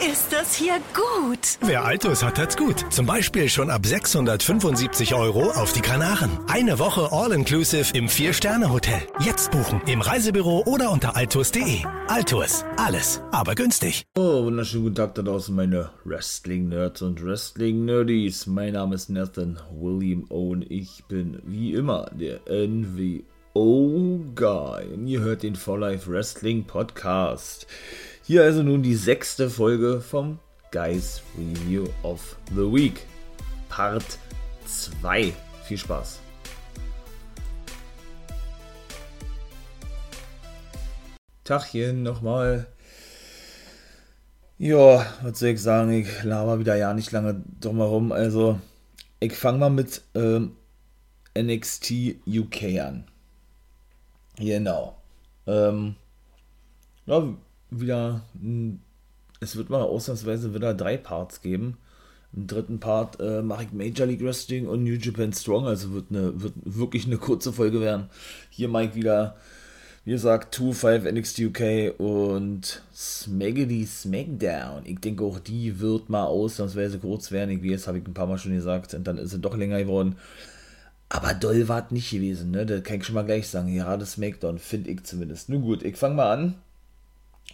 ist das hier gut. Wer Altus hat, hat's gut. Zum Beispiel schon ab 675 Euro auf die Kanaren. Eine Woche All-Inclusive im Vier-Sterne-Hotel. Jetzt buchen im Reisebüro oder unter altus.de. Altus, alles, aber günstig. Oh, wunderschönen guten Tag da draußen, meine Wrestling-Nerds und Wrestling-Nerdies. Mein Name ist Nathan William Owen. Ich bin wie immer der NWO-Guy. Ihr hört den For Life Wrestling Podcast. Hier also nun die sechste Folge vom Guys Review of the Week. Part 2. Viel Spaß. Tachchen nochmal. Ja, was soll ich sagen? Ich laber wieder ja nicht lange drum herum. Also, ich fange mal mit ähm, NXT UK an. Genau. Ähm, ja, wieder, es wird mal ausnahmsweise wieder drei Parts geben. Im dritten Part äh, mache ich Major League Wrestling und New Japan Strong, also wird, eine, wird wirklich eine kurze Folge werden. Hier Mike wieder, wie gesagt, 2-5 NXT UK und Smaggedy Smackdown. Ich denke auch die wird mal ausnahmsweise kurz werden. Ich weiß, habe ich ein paar Mal schon gesagt und dann ist sie doch länger geworden. Aber doll war es nicht gewesen, ne? Das kann ich schon mal gleich sagen. Das Smackdown, finde ich zumindest. Nun gut, ich fange mal an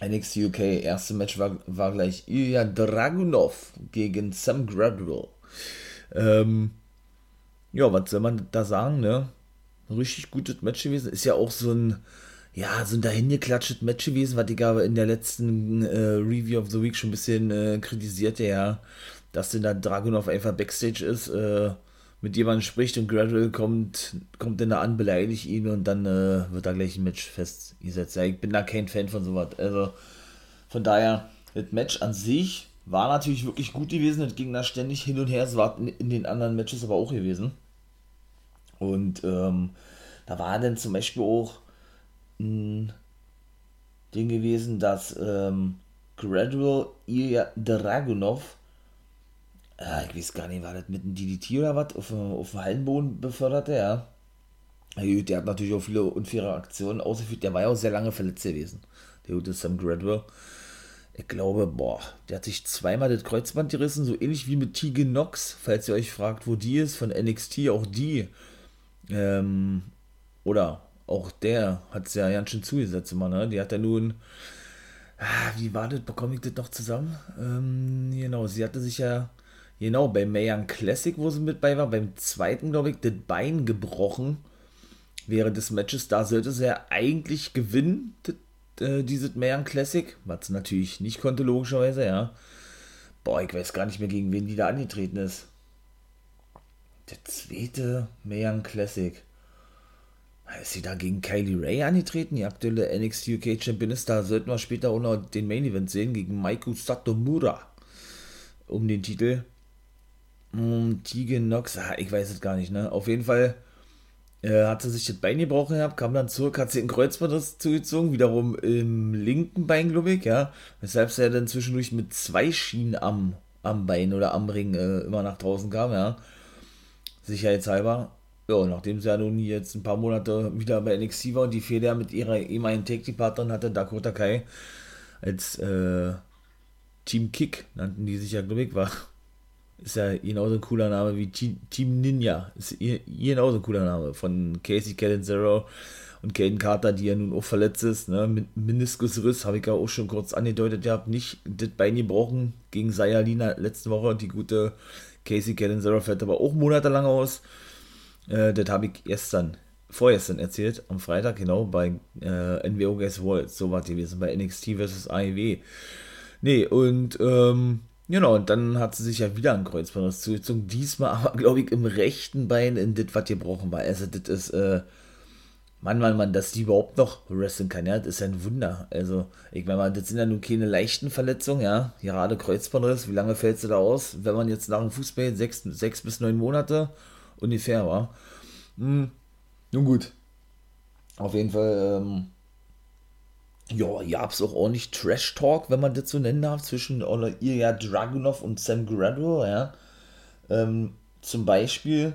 NXT UK, erste Match war, war gleich Ilya Dragunov gegen Sam Gradwell. Ähm, ja, was soll man da sagen, ne? Richtig gutes Match gewesen. Ist ja auch so ein, ja, so ein dahingeklatschtes Match gewesen, was ich aber in der letzten äh, Review of the Week schon ein bisschen äh, kritisierte, ja, dass denn da Dragunov einfach Backstage ist, äh, mit jemandem spricht und Gradwell kommt, kommt dann da an, beleidigt ihn und dann äh, wird da gleich ein Match festgesetzt. Ja, ich bin da kein Fan von sowas. Also von daher, das Match an sich war natürlich wirklich gut gewesen. Das ging da ständig hin und her. Es war in den anderen Matches aber auch gewesen. Und ähm, da war dann zum Beispiel auch ein Ding gewesen, dass ähm, Gradual Ilya Dragunov äh, ich weiß gar nicht, war das mit einem DDT oder was, auf, auf dem Hallenboden beförderte, ja. Der hat natürlich auch viele unfaire Aktionen ausgeführt. Der war ja auch sehr lange verletzt gewesen. Der gute Sam Gradwell. Ich glaube, boah, der hat sich zweimal das Kreuzband gerissen, so ähnlich wie mit Tegan Knox, falls ihr euch fragt, wo die ist, von NXT, auch die. Ähm, oder auch der hat es ja ganz schön zugesetzt immer, ne? Die hat ja nun, ah, wie war das, bekomme ich das noch zusammen? Ähm, genau, sie hatte sich ja Genau, bei Mayan Classic, wo sie mit bei war, beim zweiten, glaube ich, das Bein gebrochen während des Matches. Da sollte sie ja eigentlich gewinnen, das, äh, dieses Mayan Classic, was sie natürlich nicht konnte, logischerweise, ja. Boah, ich weiß gar nicht mehr, gegen wen die da angetreten ist. Der zweite Mayan Classic. Ist sie da gegen Kylie Ray angetreten, die aktuelle NXT UK Champion ist? Da sollten wir später auch noch den Main Event sehen gegen Maiku Satomura um den Titel. Hm, Tegan Nox, ah, ich weiß es gar nicht, ne? Auf jeden Fall äh, hat sie sich das Bein gebrochen gehabt, kam dann zurück, hat sie ein Kreuzband zugezogen, wiederum im linken Bein, glaube ich, ja. Weshalb sie ja dann zwischendurch mit zwei Schienen am, am Bein oder am Ring äh, immer nach draußen kam, ja. Sicherheitshalber. Ja, nachdem sie ja nun jetzt ein paar Monate wieder bei NXT war und die Fehler mit ihrer ehemaligen Take-Partnerin hatte, Dakota Kai, als äh, Team Kick nannten die sich ja, glaube ich, war ist ja genauso ein cooler Name wie Team Ninja. Ist genauso ein cooler Name. Von Casey Catanzaro und Caden Carter, die ja nun auch verletzt ist. Ne? Meniskusriss, habe ich ja auch schon kurz angedeutet. Ihr habt nicht das Bein gebrochen gegen Sayalina letzte Woche. Die gute Casey Catanzaro fällt aber auch monatelang aus. Äh, das habe ich gestern, vorgestern erzählt, am Freitag, genau, bei äh, NWO Guess World. So war gewesen, bei NXT vs. AEW. Nee, und ähm, Genau, und dann hat sie sich ja wieder ein Kreuzband zugezogen. Diesmal aber, glaube ich, im rechten Bein in das, was gebrochen war. Also, das ist, äh, Mann, Mann, Mann, dass die überhaupt noch wrestlen kann, ja, das ist ein Wunder. Also, ich meine mal, das sind ja nun keine leichten Verletzungen, ja. Gerade Kreuzbandriss, wie lange fällt sie da aus? Wenn man jetzt nach dem Fußball sechs, sechs bis neun Monate ungefähr war. Hm, nun gut. Auf jeden Fall, ähm, ja, gab es auch ordentlich Trash-Talk, wenn man das so nennen darf, zwischen Ilya Dragunov und Sam Gradwell, ja. Ähm, zum Beispiel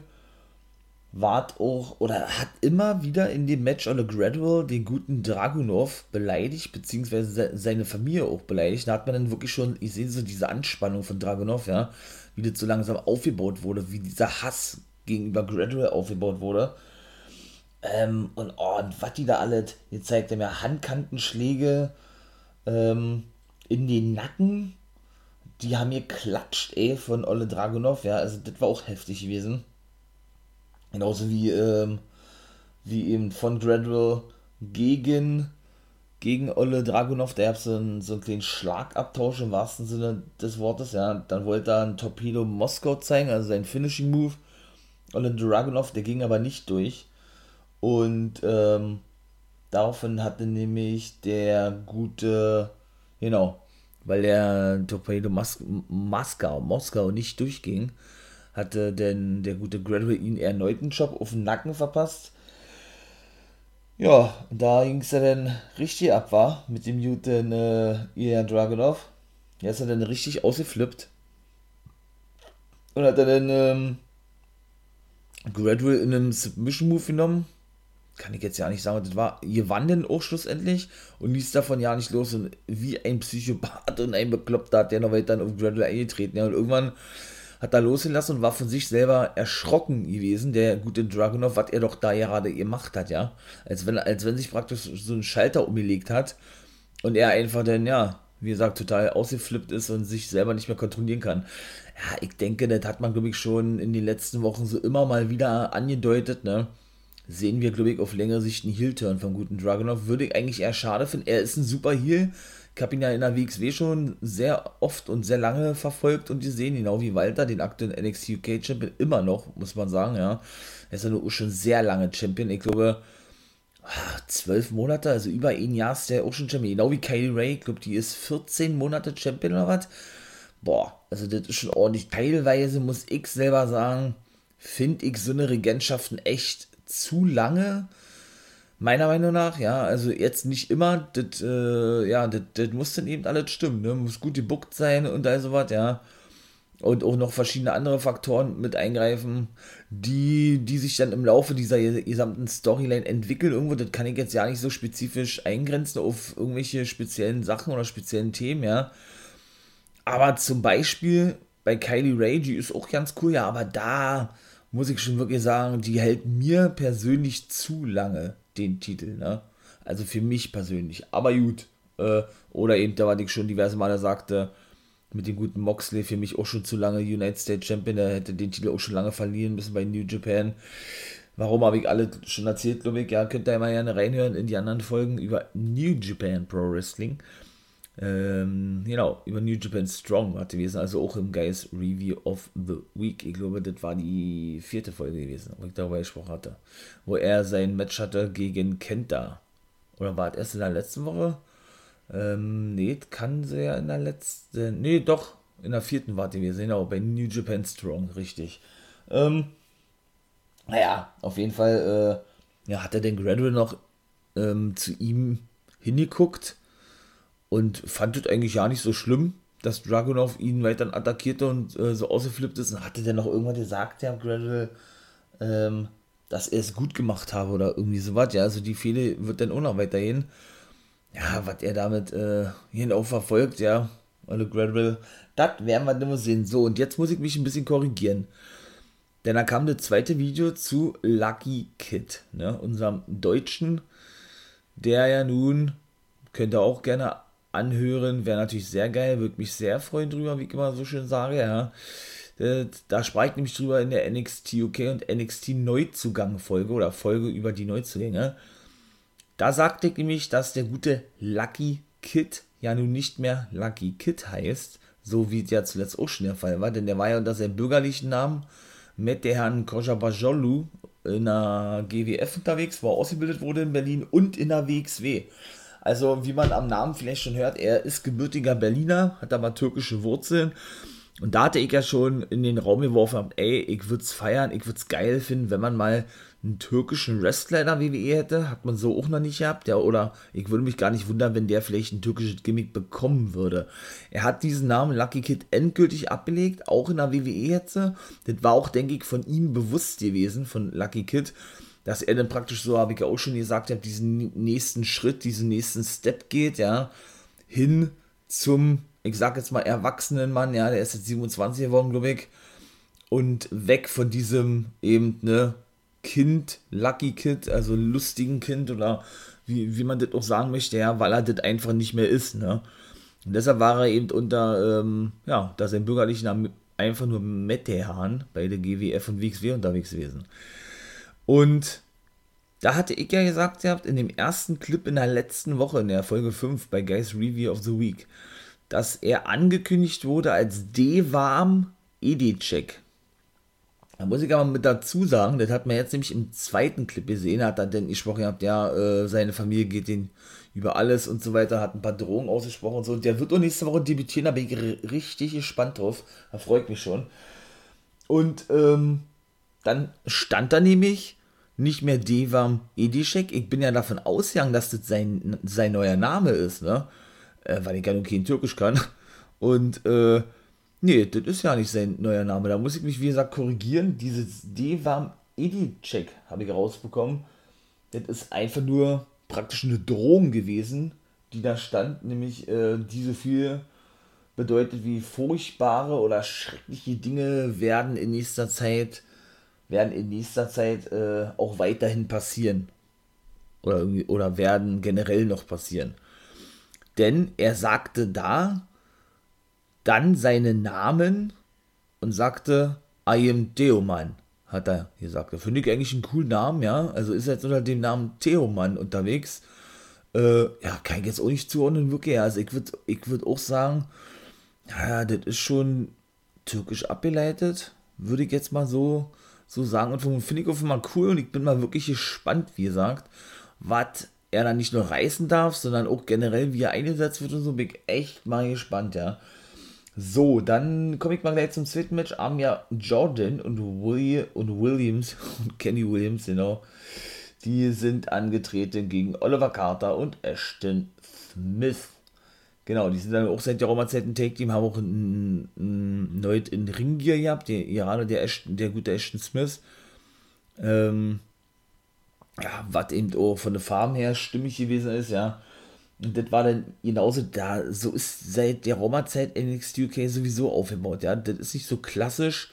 wart auch oder hat immer wieder in dem Match on the Gradual den guten Dragunov beleidigt, beziehungsweise seine Familie auch beleidigt. Da hat man dann wirklich schon, ich sehe so diese Anspannung von Dragunov, ja, wie das so langsam aufgebaut wurde, wie dieser Hass gegenüber Gradual aufgebaut wurde. Ähm, und, oh, und was die da alles, jetzt zeigt er mir Handkantenschläge ähm, in den Nacken. Die haben hier klatscht, ey, von Olle Dragunov, ja, also das war auch heftig gewesen. Genauso wie, ähm, wie eben von Gradual gegen, gegen Olle Dragunov, der hat so einen, so einen kleinen Schlagabtausch im wahrsten Sinne des Wortes, ja. Dann wollte er ein Torpedo Moskau zeigen, also sein Finishing Move. Olle Dragunov, der ging aber nicht durch. Und ähm, daraufhin hatte nämlich der gute, genau, weil der Torpedo Moskau, Moskau nicht durchging, hatte denn der gute Gradwell ihn erneut einen Job auf den Nacken verpasst. Ja, da ging es ja dann richtig ab, war mit dem guten äh, Ilya Dragunov. Er ist er dann richtig ausgeflippt. Und hat er dann ähm, Gradwell in einem Submission Move genommen. Kann ich jetzt ja nicht sagen, das war gewann dann auch schlussendlich und ließ davon ja nicht los. Und wie ein Psychopath und ein Bekloppter hat der noch weiter auf Gradwell eingetreten. Ja, und irgendwann hat da losgelassen und war von sich selber erschrocken gewesen, der gute Dragunov, was er doch da gerade gemacht hat, ja. Als wenn, als wenn sich praktisch so ein Schalter umgelegt hat und er einfach dann, ja, wie gesagt, total ausgeflippt ist und sich selber nicht mehr kontrollieren kann. Ja, ich denke, das hat man, glaube ich, schon in den letzten Wochen so immer mal wieder angedeutet, ne. Sehen wir, glaube ich, auf längere Sicht einen Heel-Turn vom guten Dragunov. Würde ich eigentlich eher schade finden. Er ist ein super Heel ich habe ihn ja in der WXW schon sehr oft und sehr lange verfolgt und gesehen, genau wie Walter, den aktuellen NXT UK Champion, immer noch, muss man sagen, ja. Er ist ja nur schon sehr lange Champion. Ich glaube, zwölf Monate, also über ein Jahr ist der auch schon Champion. Genau wie Kylie Ray, ich glaube, die ist 14 Monate Champion oder was. Boah, also das ist schon ordentlich. Teilweise muss ich selber sagen, finde ich so eine Regentschaften echt zu lange Meiner Meinung nach, ja, also jetzt nicht immer, das, äh, ja, das muss dann eben alles stimmen, ne? Muss gut gebuckt sein und all sowas, ja. Und auch noch verschiedene andere Faktoren mit eingreifen, die, die sich dann im Laufe dieser gesamten Storyline entwickeln. Irgendwo, das kann ich jetzt ja nicht so spezifisch eingrenzen auf irgendwelche speziellen Sachen oder speziellen Themen, ja. Aber zum Beispiel bei Kylie Ray, die ist auch ganz cool, ja, aber da muss ich schon wirklich sagen, die hält mir persönlich zu lange den Titel, ne? Also für mich persönlich. Aber gut. Äh, oder eben, da war ich schon diverse Male sagte, mit dem guten Moxley für mich auch schon zu lange United States Champion, der hätte den Titel auch schon lange verlieren müssen bei New Japan. Warum habe ich alle schon erzählt, glaube ich. Ja, könnt ihr mal gerne reinhören in die anderen Folgen über New Japan Pro Wrestling. Ähm, genau, über New Japan Strong war gewesen, also auch im Guys Review of the Week. Ich glaube, das war die vierte Folge gewesen, wo ich darüber gesprochen hatte. Wo er sein Match hatte gegen Kenta. Oder war es erst in der letzten Woche? Ähm, nee, kann sie ja in der letzten. Nee, doch, in der vierten war es gewesen, genau, bei New Japan Strong, richtig. Ähm, naja, auf jeden Fall, äh, ja, hat er den Gradual noch ähm, zu ihm hingeguckt und fand es eigentlich ja nicht so schlimm, dass Dragunov ihn weiter attackierte und äh, so ausgeflippt ist. Und hatte der noch irgendwann gesagt, ja, Gradual, ähm, dass er es gut gemacht habe oder irgendwie sowas. Ja, also die Fehler wird dann auch noch weitergehen. Ja, was er damit äh, hinauf verfolgt, ja, also Gradual, das werden wir dann sehen. So, und jetzt muss ich mich ein bisschen korrigieren. Denn da kam das zweite Video zu Lucky Kid, ne, unserem Deutschen, der ja nun, könnt ihr auch gerne anhören. Wäre natürlich sehr geil, würde mich sehr freuen drüber, wie ich immer so schön sage, ja. Äh, da sprach ich nämlich drüber in der NXT UK und NXT Neuzugang Folge oder Folge über die Neuzugänge. Da sagte ich nämlich, dass der gute Lucky Kid ja nun nicht mehr Lucky Kid heißt, so wie es ja zuletzt auch schon der Fall war, denn der war ja unter seinem bürgerlichen Namen mit der Herrn Kojabajolu in der GWF unterwegs, wo er ausgebildet wurde in Berlin und in der WXW. Also, wie man am Namen vielleicht schon hört, er ist gebürtiger Berliner, hat aber türkische Wurzeln Und da hatte ich ja schon in den Raum geworfen, ey, ich würde es feiern, ich würde es geil finden, wenn man mal einen türkischen Wrestler in der WWE hätte. Hat man so auch noch nicht gehabt. Ja, oder ich würde mich gar nicht wundern, wenn der vielleicht ein türkisches Gimmick bekommen würde. Er hat diesen Namen Lucky Kid endgültig abgelegt, auch in der WWE jetzt. Das war auch, denke ich, von ihm bewusst gewesen, von Lucky Kid, dass er dann praktisch so, habe ich ja auch schon gesagt, habe, diesen nächsten Schritt, diesen nächsten Step geht, ja, hin zum, ich sag jetzt mal, erwachsenen Mann, ja, der ist jetzt 27 geworden, glaube ich, und weg von diesem eben, ne, Kind, Lucky Kid, also lustigen Kind oder wie, wie man das auch sagen möchte, ja, weil er das einfach nicht mehr ist, ne. Und deshalb war er eben unter, ähm, ja, da sein bürgerlichen Name einfach nur Mettehan bei der GWF und WXW unterwegs gewesen. Und da hatte ich ja gesagt, ihr habt in dem ersten Clip in der letzten Woche, in der Folge 5 bei Guys Review of the Week, dass er angekündigt wurde als D-Warm Edi-Check. Da muss ich aber mit dazu sagen, das hat man jetzt nämlich im zweiten Clip gesehen, hat er denn gesprochen gehabt, ja, äh, seine Familie geht den über alles und so weiter, hat ein paar Drohungen ausgesprochen und so. Und der wird auch nächste Woche debütieren, da bin ich richtig gespannt drauf. Da freut mich schon. Und ähm, dann stand da nämlich nicht mehr Devam Edishek. Ich bin ja davon ausgegangen, dass das sein, sein neuer Name ist, ne? Äh, weil ich ja nur kein Türkisch kann. Und, äh, nee, das ist ja nicht sein neuer Name. Da muss ich mich, wie gesagt, korrigieren. Dieses Devam Edishek habe ich rausbekommen. Das ist einfach nur praktisch eine Drohung gewesen, die da stand, nämlich äh, diese viel bedeutet wie furchtbare oder schreckliche Dinge werden in nächster Zeit werden in nächster Zeit äh, auch weiterhin passieren. Oder, oder werden generell noch passieren. Denn er sagte da dann seinen Namen und sagte, I am Theoman, hat er gesagt. Finde ich eigentlich einen coolen Namen, ja. Also ist er jetzt unter dem Namen Theoman unterwegs. Äh, ja, kann ich jetzt auch nicht zuordnen, wirklich. Also ich würde ich würd auch sagen, ja, das ist schon türkisch abgeleitet, würde ich jetzt mal so so sagen. Und finde ich auch mal cool und ich bin mal wirklich gespannt, wie gesagt, was er dann nicht nur reißen darf, sondern auch generell, wie er eingesetzt wird und so, bin ich echt mal gespannt, ja. So, dann komme ich mal gleich zum zweiten Match. Amia Jordan und, William, und Williams und Kenny Williams, genau. Die sind angetreten gegen Oliver Carter und Ashton Smith. Genau, die sind dann auch seit der Roma-Zeit ein Take-Team, haben auch ein, ein, ein in Ringgear gehabt, der Iraner, der, Ashton, der gute Ashton Smith. Ähm, ja, was eben auch von der Farm her stimmig gewesen ist, ja. Und das war dann genauso da, so ist seit der Roma-Zeit NXT UK sowieso aufgebaut, ja. Das ist nicht so klassisch,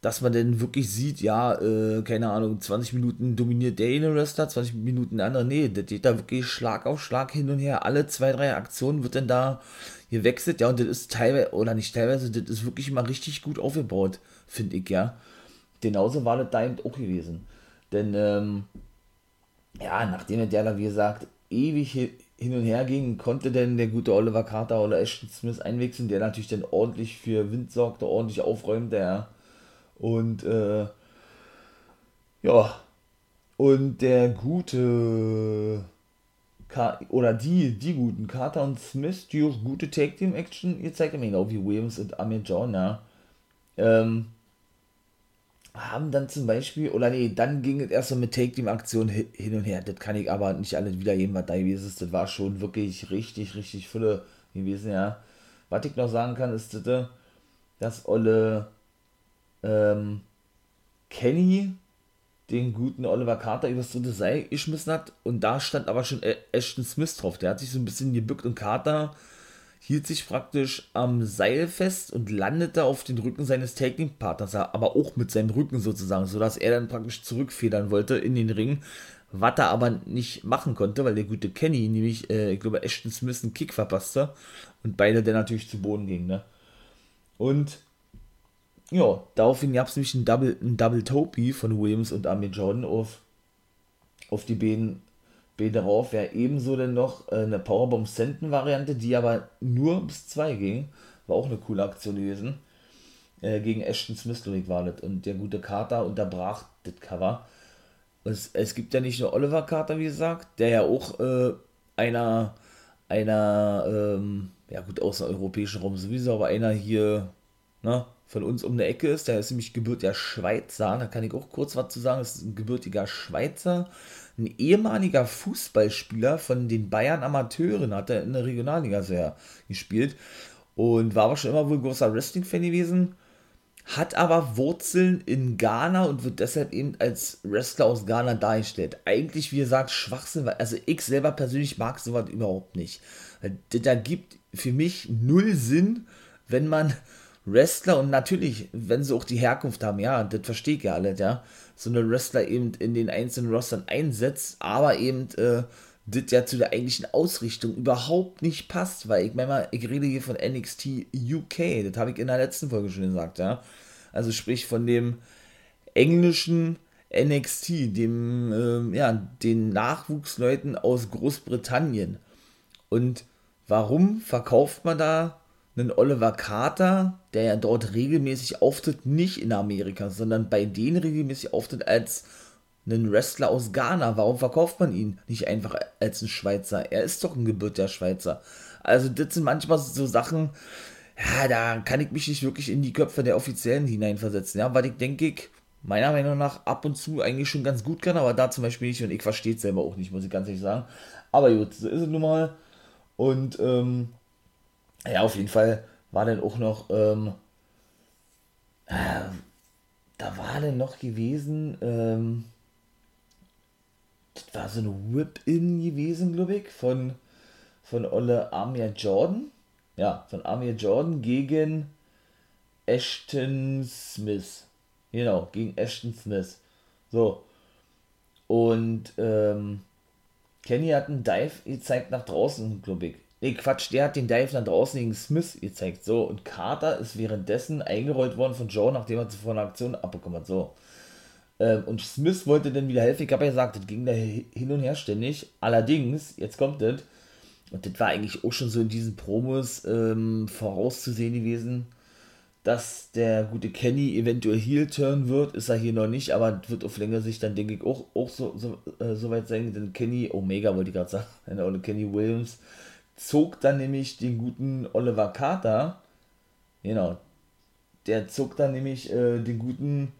dass man dann wirklich sieht, ja, äh, keine Ahnung, 20 Minuten dominiert der eine Wrestler, 20 Minuten der andere. Nee, das geht da wirklich Schlag auf Schlag hin und her. Alle zwei, drei Aktionen wird dann da gewechselt, ja, und das ist teilweise, oder nicht teilweise, das ist wirklich mal richtig gut aufgebaut, finde ich, ja. Genauso war das da eben auch gewesen. Denn, ähm, ja, nachdem der da, wie gesagt, ewig hin und her ging, konnte denn der gute Oliver Carter oder Ashton Smith einwechseln, der natürlich dann ordentlich für Wind sorgte, ordentlich aufräumte, ja und äh, ja, und der gute Ka oder die, die guten Carter und Smith, die auch gute Tag Team Action gezeigt haben, genau wie Williams und Amir John, ja, ähm, haben dann zum Beispiel, oder nee, dann ging es erst so mit Take Team Aktion hin und her. Das kann ich aber nicht alles wiedergeben, was da gewesen ist. Das war schon wirklich richtig, richtig Fülle gewesen, ja. Was ich noch sagen kann, ist, dass Olle ähm, Kenny den guten Oliver Carter übers dritte Seil geschmissen hat und da stand aber schon Ashton Smith drauf. Der hat sich so ein bisschen gebückt und Carter hielt sich praktisch am Seil fest und landete auf den Rücken seines Technikpartners, aber auch mit seinem Rücken sozusagen, sodass er dann praktisch zurückfedern wollte in den Ring, was er aber nicht machen konnte, weil der gute Kenny nämlich, äh, ich glaube, Ashton Smith einen Kick verpasste und beide dann natürlich zu Boden gingen, ne? Und ja, daraufhin gab es nämlich ein Double, ein Double Topi von Williams und Amir Jordan auf, auf die beiden darauf. Wäre ebenso dann noch äh, eine Powerbomb Senten Variante, die aber nur bis 2 ging. War auch eine coole Aktion gewesen. Äh, gegen Ashton Smith, war das. Und der gute Carter unterbrach das Cover. Es, es gibt ja nicht nur Oliver Carter, wie gesagt, der ja auch äh, einer, einer, ähm, ja gut, aus dem europäischen Raum sowieso, aber einer hier ne, von uns um eine Ecke ist. Der ist nämlich gebürtiger Schweizer. Da kann ich auch kurz was zu sagen. Das ist ein gebürtiger Schweizer. Ein ehemaliger Fußballspieler von den Bayern Amateuren hat er in der Regionalliga sehr gespielt. Und war aber schon immer wohl großer Wrestling-Fan gewesen. Hat aber Wurzeln in Ghana und wird deshalb eben als Wrestler aus Ghana dargestellt. Eigentlich, wie gesagt, Schwachsinn. Also ich selber persönlich mag sowas überhaupt nicht. Da gibt für mich null Sinn, wenn man Wrestler und natürlich, wenn sie auch die Herkunft haben, ja, das verstehe ich ja alles, ja, so eine Wrestler eben in den einzelnen Rostern einsetzt, aber eben äh, das ja zu der eigentlichen Ausrichtung überhaupt nicht passt, weil ich meine mal, ich rede hier von NXT UK, das habe ich in der letzten Folge schon gesagt, ja, also sprich von dem englischen NXT, dem, äh, ja, den Nachwuchsleuten aus Großbritannien. Und warum verkauft man da einen Oliver Carter, der ja dort regelmäßig auftritt, nicht in Amerika, sondern bei denen regelmäßig auftritt als einen Wrestler aus Ghana. Warum verkauft man ihn nicht einfach als ein Schweizer? Er ist doch ein gebürtiger Schweizer. Also das sind manchmal so Sachen, ja, da kann ich mich nicht wirklich in die Köpfe der Offiziellen hineinversetzen, ja, weil ich denke, ich meiner Meinung nach ab und zu eigentlich schon ganz gut kann, aber da zum Beispiel nicht und ich verstehe es selber auch nicht, muss ich ganz ehrlich sagen. Aber gut, so ist es nun mal. Und ähm, ja, auf jeden Fall war dann auch noch, ähm, äh, da war dann noch gewesen, ähm, das war so eine Whip-In gewesen, glaube ich, von, von Olle Amir Jordan. Ja, von Amir Jordan gegen Ashton Smith. Genau, gegen Ashton Smith. So. Und ähm, Kenny hat einen Dive gezeigt nach draußen, glaube ich. Nee, Quatsch, der hat den Dive nach draußen gegen Smith gezeigt. So, und Carter ist währenddessen eingerollt worden von Joe, nachdem er zuvor eine Aktion abbekommen hat. So. Ähm, und Smith wollte dann wieder helfen. Ich habe ja gesagt, das ging da hin und her ständig. Allerdings, jetzt kommt das, und das war eigentlich auch schon so in diesen Promos ähm, vorauszusehen gewesen, dass der gute Kenny eventuell Heel turn wird, ist er hier noch nicht, aber wird auf längere Sicht dann, denke ich, auch, auch so, so, äh, so weit sein, denn Kenny, Omega wollte ich gerade sagen, oder Kenny Williams, zog dann nämlich den guten Oliver Carter, genau, der zog dann nämlich äh, den guten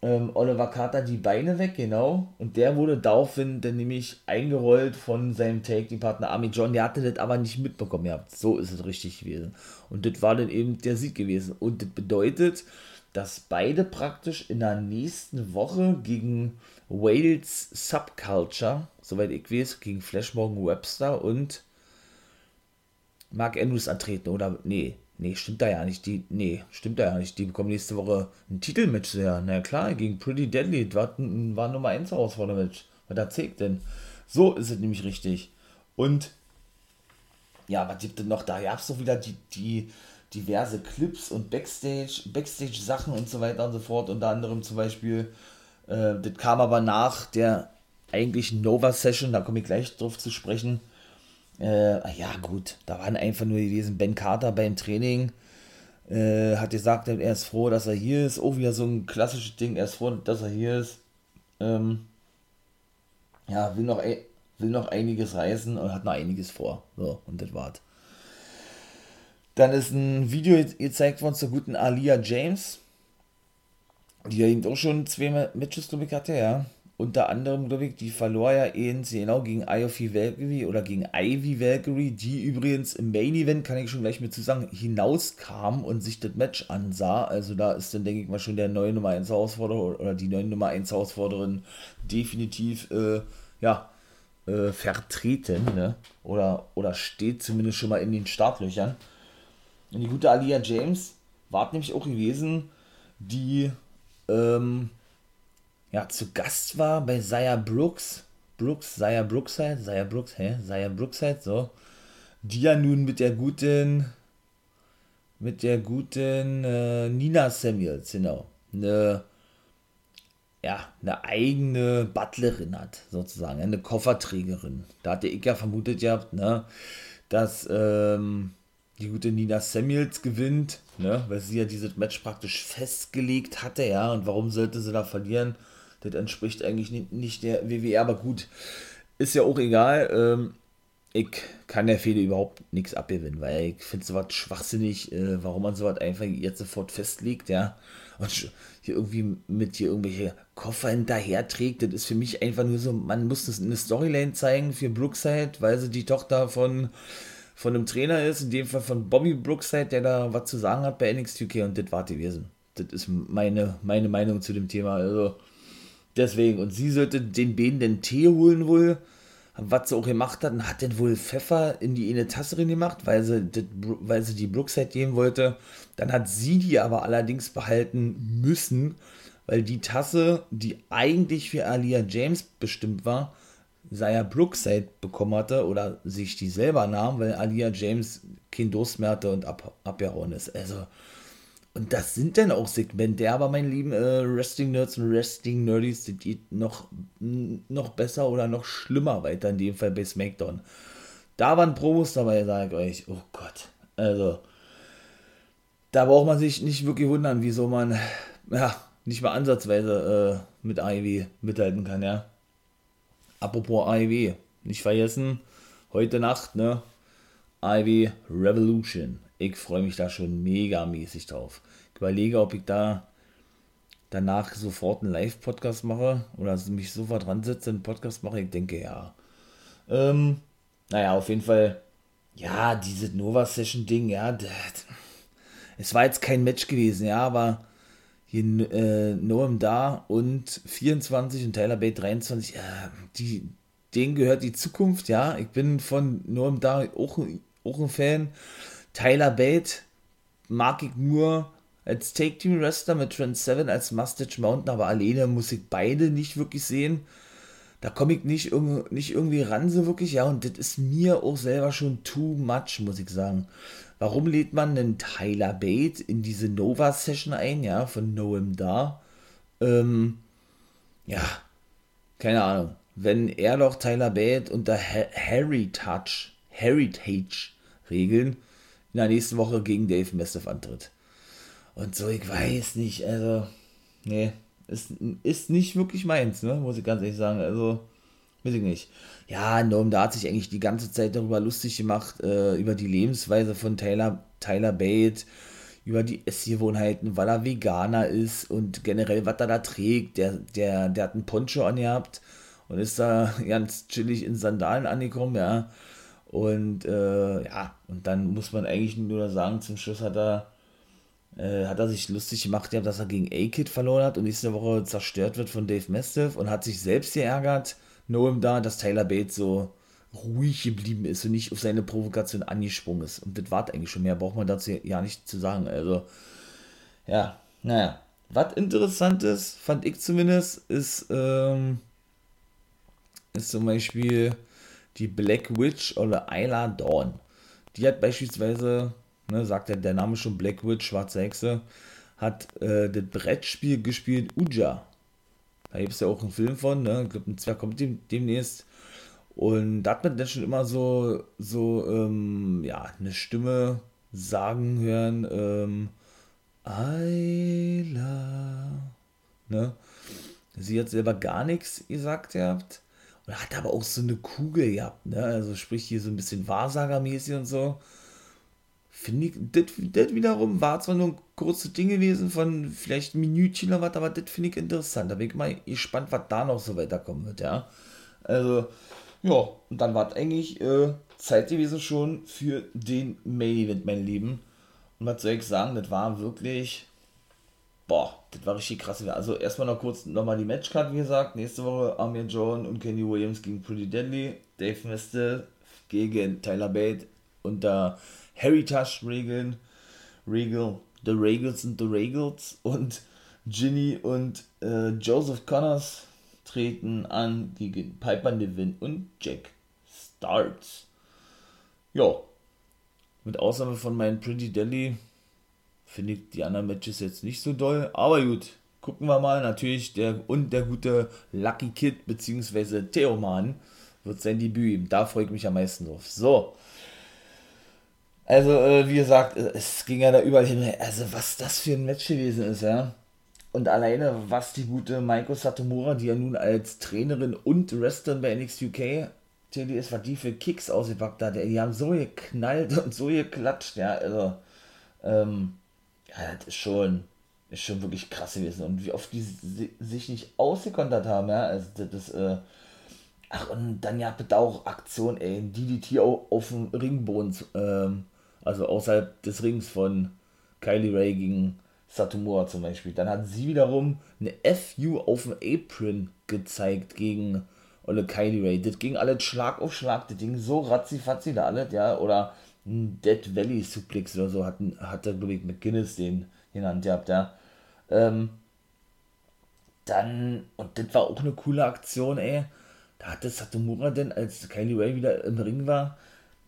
ähm, Oliver Carter die Beine weg, genau, und der wurde daraufhin dann nämlich eingerollt von seinem Take-Partner Army John, der hatte das aber nicht mitbekommen, ja, so ist es richtig gewesen. Und das war dann eben der Sieg gewesen. Und das bedeutet, dass beide praktisch in der nächsten Woche gegen Wales Subculture, soweit ich weiß, gegen Flash Morgan Webster und Mark Andrews antreten oder nee, nee, stimmt da ja nicht. Die, nee, stimmt da ja nicht. Die bekommen nächste Woche ein Titelmatch. Ja, na klar, gegen Pretty Deadly. War, war Nummer 1 Herausforderungsmatch. Was erzählt denn? So ist es nämlich richtig. Und ja, was gibt denn noch? Da gab es doch wieder die, die diverse Clips und Backstage, Backstage-Sachen und so weiter und so fort. Unter anderem zum Beispiel, äh, das kam aber nach der eigentlichen Nova-Session, da komme ich gleich drauf zu sprechen äh, ja, gut, da waren einfach nur gewesen. Ben Carter beim Training äh, hat gesagt, er ist froh, dass er hier ist. Oh, wieder so ein klassisches Ding, er ist froh, dass er hier ist. Ähm, ja, will noch, will noch einiges reißen und hat noch einiges vor. So, und das war's. Dann ist ein Video gezeigt worden zur guten Alia James, die ja eben auch schon zwei Matches, glaube ich, hatte, ja unter anderem, glaube ich, die verlor ja eben genau gegen Ivy Valkyrie oder gegen Ivy Valkyrie, die übrigens im Main Event, kann ich schon gleich mit zu sagen, hinauskam und sich das Match ansah. Also da ist dann, denke ich mal, schon der neue Nummer 1 Herausforderer oder die neue Nummer 1 Herausforderin definitiv, äh, ja, äh, vertreten, ne? Oder, oder steht zumindest schon mal in den Startlöchern. Und die gute Alia James war nämlich auch gewesen, die, ähm, ja, zu Gast war bei Zaya Brooks. Brooks, Zaya Brookside, Zaya Brooks, hä? Zaya Brookside, so. Die ja nun mit der guten, mit der guten äh, Nina Samuels, genau. Eine, ja, eine eigene Butlerin hat, sozusagen, eine Kofferträgerin. Da hatte ich ja vermutet gehabt, ne, dass ähm, die gute Nina Samuels gewinnt, ne, weil sie ja dieses Match praktisch festgelegt hatte, ja, und warum sollte sie da verlieren? Das entspricht eigentlich nicht, der WWE, aber gut, ist ja auch egal. Ähm, ich kann der Fehde überhaupt nichts abgewinnen, weil ich finde sowas schwachsinnig, äh, warum man sowas einfach jetzt sofort festlegt, ja. Und hier irgendwie mit hier irgendwelche Koffer hinterher trägt, das ist für mich einfach nur so, man muss eine Storyline zeigen für Brookside, weil sie die Tochter von, von einem Trainer ist, in dem Fall von Bobby Brookside, der da was zu sagen hat bei NXT UK und das war gewesen. Das ist meine, meine Meinung zu dem Thema, also deswegen. Und sie sollte den Bänen den Tee holen wohl, was sie auch gemacht hat, und hat dann wohl Pfeffer in die eine Tasse drin gemacht, weil sie, das, weil sie die Brookside geben wollte. Dann hat sie die aber allerdings behalten müssen, weil die Tasse, die eigentlich für Alia James bestimmt war, ja Brookside bekommen hatte oder sich die selber nahm, weil Alia James kein Durst mehr hatte und ab, abgehauen ist. Also, und das sind dann auch Segmente, aber mein lieben äh, Wrestling Nerds und Wrestling Nerdies, die geht noch, noch besser oder noch schlimmer weiter, in dem Fall bei SmackDown. Da waren Promos dabei, sage ich euch, oh Gott, also, da braucht man sich nicht wirklich wundern, wieso man, ja, nicht mal ansatzweise äh, mit AEW mithalten kann, ja. Apropos AEW, nicht vergessen, heute Nacht, ne, AEW Revolution ich freue mich da schon megamäßig drauf. Ich überlege, ob ich da danach sofort einen Live-Podcast mache oder mich sofort dran setze, einen Podcast mache. Ich denke ja. Ähm, naja, auf jeden Fall, ja, dieses Nova-Session-Ding, ja, das, es war jetzt kein Match gewesen, ja, aber hier äh, Noam da und 24 und Tyler Bate 23, äh, die, denen gehört die Zukunft, ja. Ich bin von Noam da auch, auch ein Fan. Tyler Bate mag ich nur als Take-Team-Wrestler mit Trent Seven als Mustache Mountain, aber alleine muss ich beide nicht wirklich sehen. Da komme ich nicht, irg nicht irgendwie ran, so wirklich, ja, und das ist mir auch selber schon too much, muss ich sagen. Warum lädt man einen Tyler Bate in diese Nova-Session ein, ja, von Noam Da? Ähm, ja, keine Ahnung. Wenn er doch Tyler Bate unter Heritage, Heritage Regeln in der nächsten Woche gegen Dave Mastiff antritt. Und so, ich weiß nicht, also, nee, ist, ist nicht wirklich meins, ne, muss ich ganz ehrlich sagen, also, weiß ich nicht. Ja, Norm, da hat sich eigentlich die ganze Zeit darüber lustig gemacht, äh, über die Lebensweise von Tyler, Tyler Bate, über die Essgewohnheiten, weil er Veganer ist und generell, was er da trägt. Der, der, der hat einen Poncho angehabt und ist da ganz chillig in Sandalen angekommen, ja. Und äh, ja, und dann muss man eigentlich nur sagen, zum Schluss hat er, äh, hat er sich lustig gemacht, dass er gegen A-Kid verloren hat und nächste Woche zerstört wird von Dave Mastiff und hat sich selbst geärgert, Noam da, dass Tyler Bates so ruhig geblieben ist und nicht auf seine Provokation angesprungen ist. Und das war eigentlich schon mehr, braucht man dazu ja nicht zu sagen. Also, ja, naja. Was interessantes, fand ich zumindest, ist, ähm, ist zum Beispiel die Black Witch oder Isla Dawn. Die hat beispielsweise, ne, sagt ja der Name schon Black Witch, schwarze Hexe, hat äh, das Brettspiel gespielt Uja. Da gibt es ja auch einen Film von, ne? Ich glaube, ein Zwerg kommt dem, demnächst. Und da hat man dann schon immer so, so, ähm, ja, eine Stimme sagen hören, ähm, Ayla, ne? Sie hat selber gar nichts gesagt gehabt. Und hat aber auch so eine Kugel gehabt, ne? Also sprich hier so ein bisschen Wahrsagermäßig und so. Finde ich, das, wiederum war zwar nur ein kurzes Ding gewesen von vielleicht ein Minütchen oder was, aber das finde ich interessant. Da bin ich mal gespannt, was da noch so weiterkommen wird, ja. Also, ja, und dann war es eigentlich äh, Zeit gewesen schon für den Main Event, mein Lieben. Und was soll ich sagen, das war wirklich boah, das war richtig krass. Also erstmal noch kurz nochmal die Matchcard, wie gesagt. Nächste Woche Amir John und Kenny Williams gegen Pretty Deadly. Dave Meste gegen Tyler Bate unter Heritage-Regeln. Regal, The Regals sind The Regals. Und Ginny und äh, Joseph Connors treten an gegen Piper Nevin und Jack Starts. Ja, mit Ausnahme von meinen Pretty Deadly finde ich die anderen Matches jetzt nicht so doll. Aber gut, gucken wir mal. Natürlich der und der gute Lucky Kid bzw. Theoman wird sein Debüt. Da freue ich mich am meisten drauf. So. Also, äh, wie gesagt, es ging ja da überall hin. Also, was das für ein Match gewesen ist, ja. Und alleine, was die gute Maiko Satomura, die ja nun als Trainerin und Wrestlerin bei NXT UK TDS, was die für Kicks ausgepackt hat, die haben so geknallt und so geklatscht, ja, also, ähm, ja, das ist schon, ist schon wirklich krass gewesen. Und wie oft die sich nicht ausgekontert haben, ja, also das, äh, ach, und dann ja bitte auch Aktion, ey, DDT auf, auf dem Ringboden, ähm, also außerhalb des Rings von Kylie Ray gegen Satomura zum Beispiel. Dann hat sie wiederum eine FU auf dem Apron gezeigt gegen Olle Kylie Ray. Das ging alles Schlag auf Schlag, das ging so ratzi-fatzi da alles, ja, oder ein Dead Valley Suplex oder so hat, hat der, glaube ich, McGuinness den genannt gehabt, ja. Ähm, dann, und das war auch eine coole Aktion, ey. Da hatte Satomura denn, als Kylie Ray wieder im Ring war,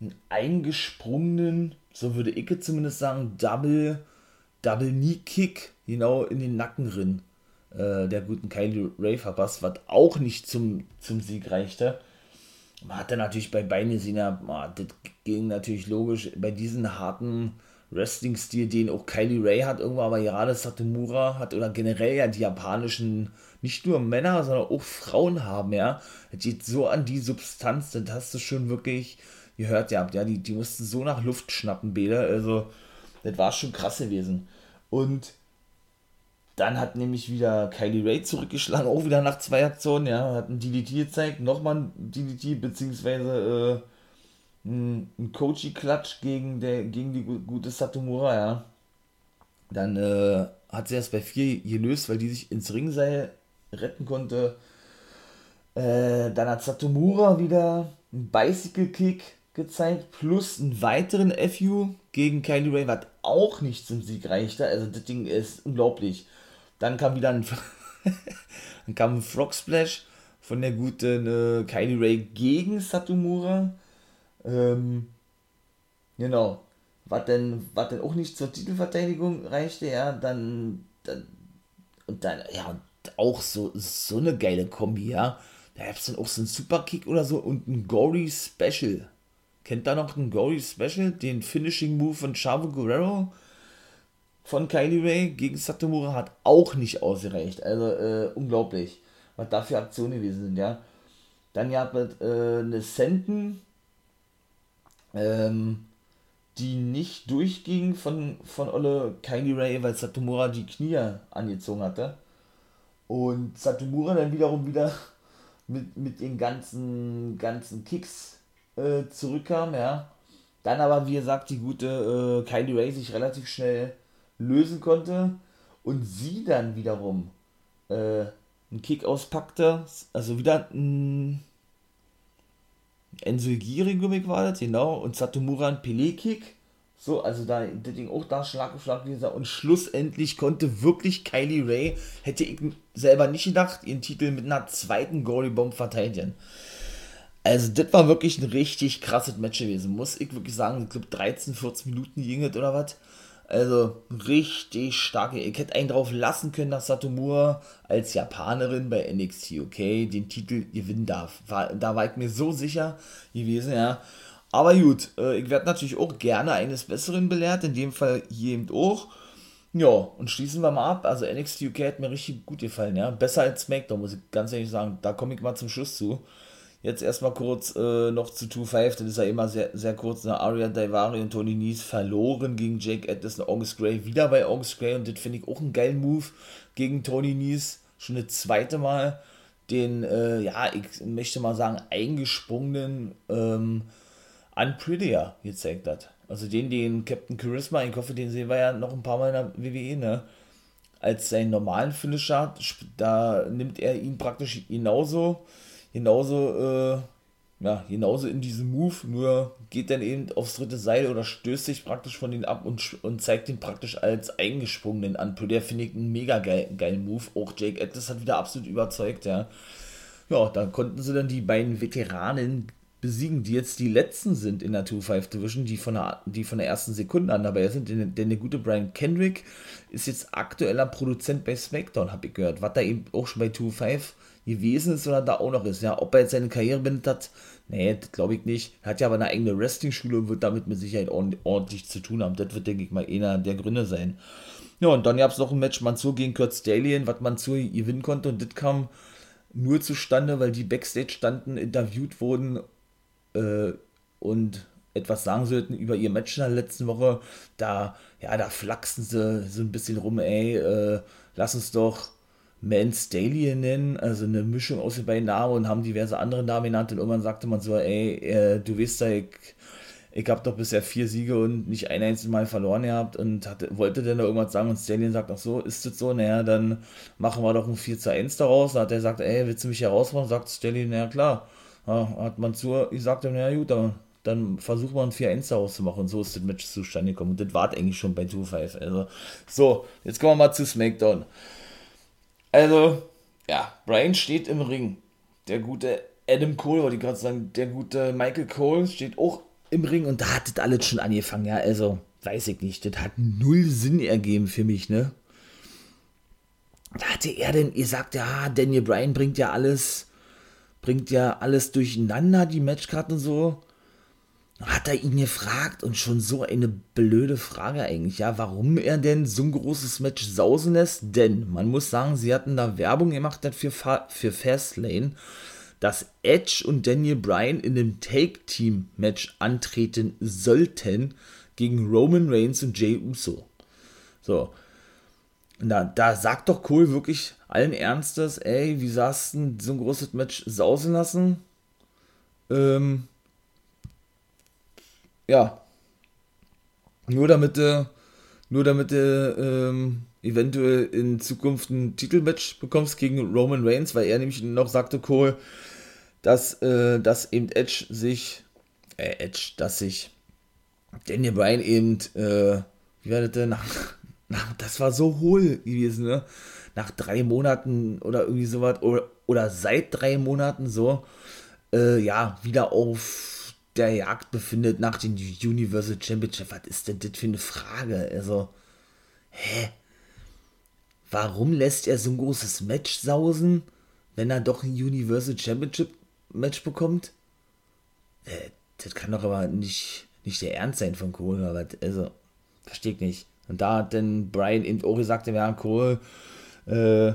einen eingesprungenen, so würde ich zumindest sagen, Double, Double Knee Kick genau in den Nacken drin äh, der guten Kylie Ray verpasst, was auch nicht zum, zum Sieg reichte. Man hat dann natürlich bei Beine gesehen, ja, das ging natürlich logisch bei diesen harten Wrestling-Stil, den auch Kylie Ray hat, irgendwo, aber gerade Satomura hat oder generell ja die japanischen, nicht nur Männer, sondern auch Frauen haben, ja. Das geht so an die Substanz, das hast du schon wirklich gehört, ja, ja die, die mussten so nach Luft schnappen, Bäder, also das war schon krass gewesen. Und dann hat nämlich wieder Kylie Ray zurückgeschlagen, auch wieder nach zwei Aktionen, ja, hat ein DDT gezeigt, nochmal ein DDT, beziehungsweise äh, ein, ein Kochi-Klatsch gegen, gegen die gute Satomura, ja. Dann äh, hat sie erst bei vier gelöst, weil die sich ins Ringseil retten konnte. Äh, dann hat Satomura wieder einen Bicycle-Kick gezeigt, plus einen weiteren FU gegen Kylie Ray, was auch nicht zum Sieg reichte. Also das Ding ist unglaublich. Dann kam wieder ein, dann kam ein Frog Splash von der guten äh, Kylie Ray gegen Satomura. Ähm, genau. Was denn, was denn auch nicht zur Titelverteidigung reichte, ja, dann, dann und dann, ja, auch so, so eine geile Kombi, ja. Da gab es dann auch so einen Superkick oder so und ein Gory Special. Kennt da noch einen Gory Special? Den Finishing Move von Chavo Guerrero? Von Kylie Ray gegen Satomura hat auch nicht ausgereicht. Also äh, unglaublich, was da für Aktionen gewesen sind, ja. Dann gab es äh, eine Senten, ähm, die nicht durchging von, von Olle Kylie Ray, weil Satomura die Knie angezogen hatte. Und Satomura dann wiederum wieder mit, mit den ganzen, ganzen Kicks äh, zurückkam, ja. Dann aber, wie gesagt, die gute äh, Kylie Ray sich relativ schnell lösen konnte und sie dann wiederum äh, einen Kick auspackte, also wieder ein Enzugiri Gimmick war das, genau, und Satomura ein Pele-Kick. So, also da, das Ding auch da Schlag auf Schlag dieser und schlussendlich konnte wirklich Kylie Ray, hätte ich selber nicht gedacht, ihren Titel mit einer zweiten Gory Bomb verteidigen. Also, das war wirklich ein richtig krasses Match gewesen, muss ich wirklich sagen. Ich glaube, 13, 14 Minuten ging es oder was. Also richtig starke. Ich hätte einen drauf lassen können, dass Satomura als Japanerin bei NXT UK den Titel gewinnen darf. War, da war ich mir so sicher gewesen, ja. Aber gut, äh, ich werde natürlich auch gerne eines Besseren belehrt, in dem Fall hier eben auch. Ja, und schließen wir mal ab. Also NXT UK hat mir richtig gut gefallen, ja. Besser als SmackDown, muss ich ganz ehrlich sagen. Da komme ich mal zum Schluss zu. Jetzt erstmal kurz äh, noch zu 2-5, das ist ja immer sehr, sehr kurz. Ne? Aria Daivari und Tony Nies verloren gegen Jake Addison August Gray, wieder bei August Gray und das finde ich auch einen geilen Move gegen Tony Nies. Schon das zweite Mal den, äh, ja, ich möchte mal sagen, eingesprungenen ähm, Unprettier gezeigt hat. Also den, den Captain Charisma, ich hoffe, den sehen wir ja noch ein paar Mal in der WWE, ne? Als seinen normalen Finisher, da nimmt er ihn praktisch genauso genauso, äh, ja, genauso in diesem Move, nur geht dann eben aufs dritte Seil oder stößt sich praktisch von denen ab und, und zeigt ihn praktisch als eingesprungenen an. Der finde ich einen mega geil, geilen Move. Auch Jake Atlas hat wieder absolut überzeugt, ja. Ja, da konnten sie dann die beiden Veteranen besiegen, die jetzt die letzten sind in der 2-5 Division, die von, der, die von der ersten Sekunde an dabei sind. Denn, denn der gute Brian Kendrick ist jetzt aktueller Produzent bei SmackDown, habe ich gehört. Was da eben auch schon bei 2-5 gewesen ist oder da auch noch ist. Ja, ob er jetzt seine Karriere beendet hat, nee, das glaube ich nicht. Er hat ja aber eine eigene Wrestling-Schule und wird damit mit Sicherheit ordentlich zu tun haben. Das wird, denke ich mal, einer der Gründe sein. Ja, und dann gab es noch ein Match Mansur gegen Kurt Stallion, was Mansur gewinnen konnte und das kam nur zustande, weil die Backstage standen, interviewt wurden äh, und etwas sagen sollten über ihr Match in der letzten Woche, da, ja, da flachsen sie so ein bisschen rum, ey, äh, lass uns doch Man Stallion nennen, also eine Mischung aus den beiden Namen und haben diverse andere Namen genannt und irgendwann sagte man so, ey, äh, du weißt ja, ich, ich habe doch bisher vier Siege und nicht ein einziges Mal verloren gehabt und hatte, wollte dann da irgendwas sagen und Stallion sagt, ach so, ist das so? Naja, dann machen wir doch ein 4 zu 1 daraus. Da hat er gesagt, ey, willst du mich herausfordern? Sagt Stallion, naja, klar. Ja, hat man zu, ich sagte, naja, gut, dann dann versuchen wir ein 4-1 daraus zu machen. Und so ist das Match zustande gekommen. Und das war eigentlich schon bei 2-5. Also, so, jetzt kommen wir mal zu SmackDown. Also, ja, Brian steht im Ring. Der gute Adam Cole, wollte ich gerade sagen, der gute Michael Cole steht auch im Ring und da hat das alles schon angefangen, ja, also, weiß ich nicht, das hat null Sinn ergeben für mich, ne? Da hatte er denn, ihr sagt ja, Daniel Bryan bringt ja alles, bringt ja alles durcheinander, die Matchkarten und so hat er ihn gefragt und schon so eine blöde Frage eigentlich, ja, warum er denn so ein großes Match sausen lässt, denn man muss sagen, sie hatten da Werbung gemacht für, für Fastlane, dass Edge und Daniel Bryan in einem Take-Team-Match antreten sollten gegen Roman Reigns und Jay Uso. So. Na, da sagt doch Cole wirklich allen Ernstes, ey, wie sagst du so ein großes Match sausen lassen? Ähm, ja, nur damit du, nur damit du ähm, eventuell in Zukunft ein Titelmatch bekommst gegen Roman Reigns, weil er nämlich noch sagte, Cole, dass, äh, dass eben Edge sich, äh, Edge, dass sich Daniel Bryan eben, äh, wie das denn, nach, nach, das war so hohl gewesen, ne? Nach drei Monaten oder irgendwie sowas, oder, oder seit drei Monaten so, äh, ja, wieder auf der Jagd befindet nach dem Universal Championship. Was ist denn das für eine Frage? Also, hä? Warum lässt er so ein großes Match sausen, wenn er doch ein Universal Championship Match bekommt? Äh, das kann doch aber nicht, nicht der Ernst sein von Cole, aber also, verstehe ich nicht. Und da hat dann Brian eben auch gesagt, ja, Cole, äh,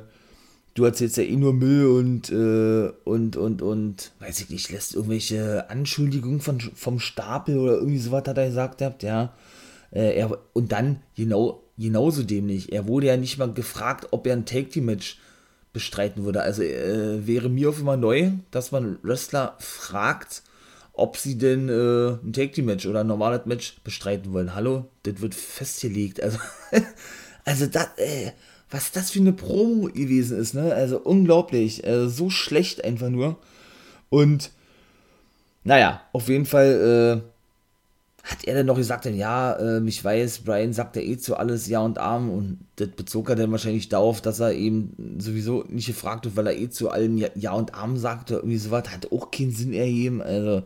du erzählst ja eh nur Müll und, äh, und, und, und, weiß ich nicht, lässt irgendwelche Anschuldigungen von, vom Stapel oder irgendwie sowas hat er gesagt habt, ja. Äh, er, und dann, genau, genauso dämlich, er wurde ja nicht mal gefragt, ob er ein Take-Team-Match bestreiten würde. Also äh, wäre mir auf immer neu, dass man Wrestler fragt, ob sie denn äh, ein Take-Team-Match oder ein normales Match bestreiten wollen. Hallo, das wird festgelegt. Also, also das, äh, was das für eine Promo gewesen ist, ne? Also unglaublich, also so schlecht einfach nur. Und naja, auf jeden Fall äh, hat er dann noch gesagt, dann, ja, äh, ich weiß, Brian sagt ja eh zu alles Ja und Arm und das bezog er dann wahrscheinlich darauf, dass er eben sowieso nicht gefragt wird, weil er eh zu allem Ja, ja und Arm sagte, irgendwie sowas, hat auch keinen Sinn ergeben, also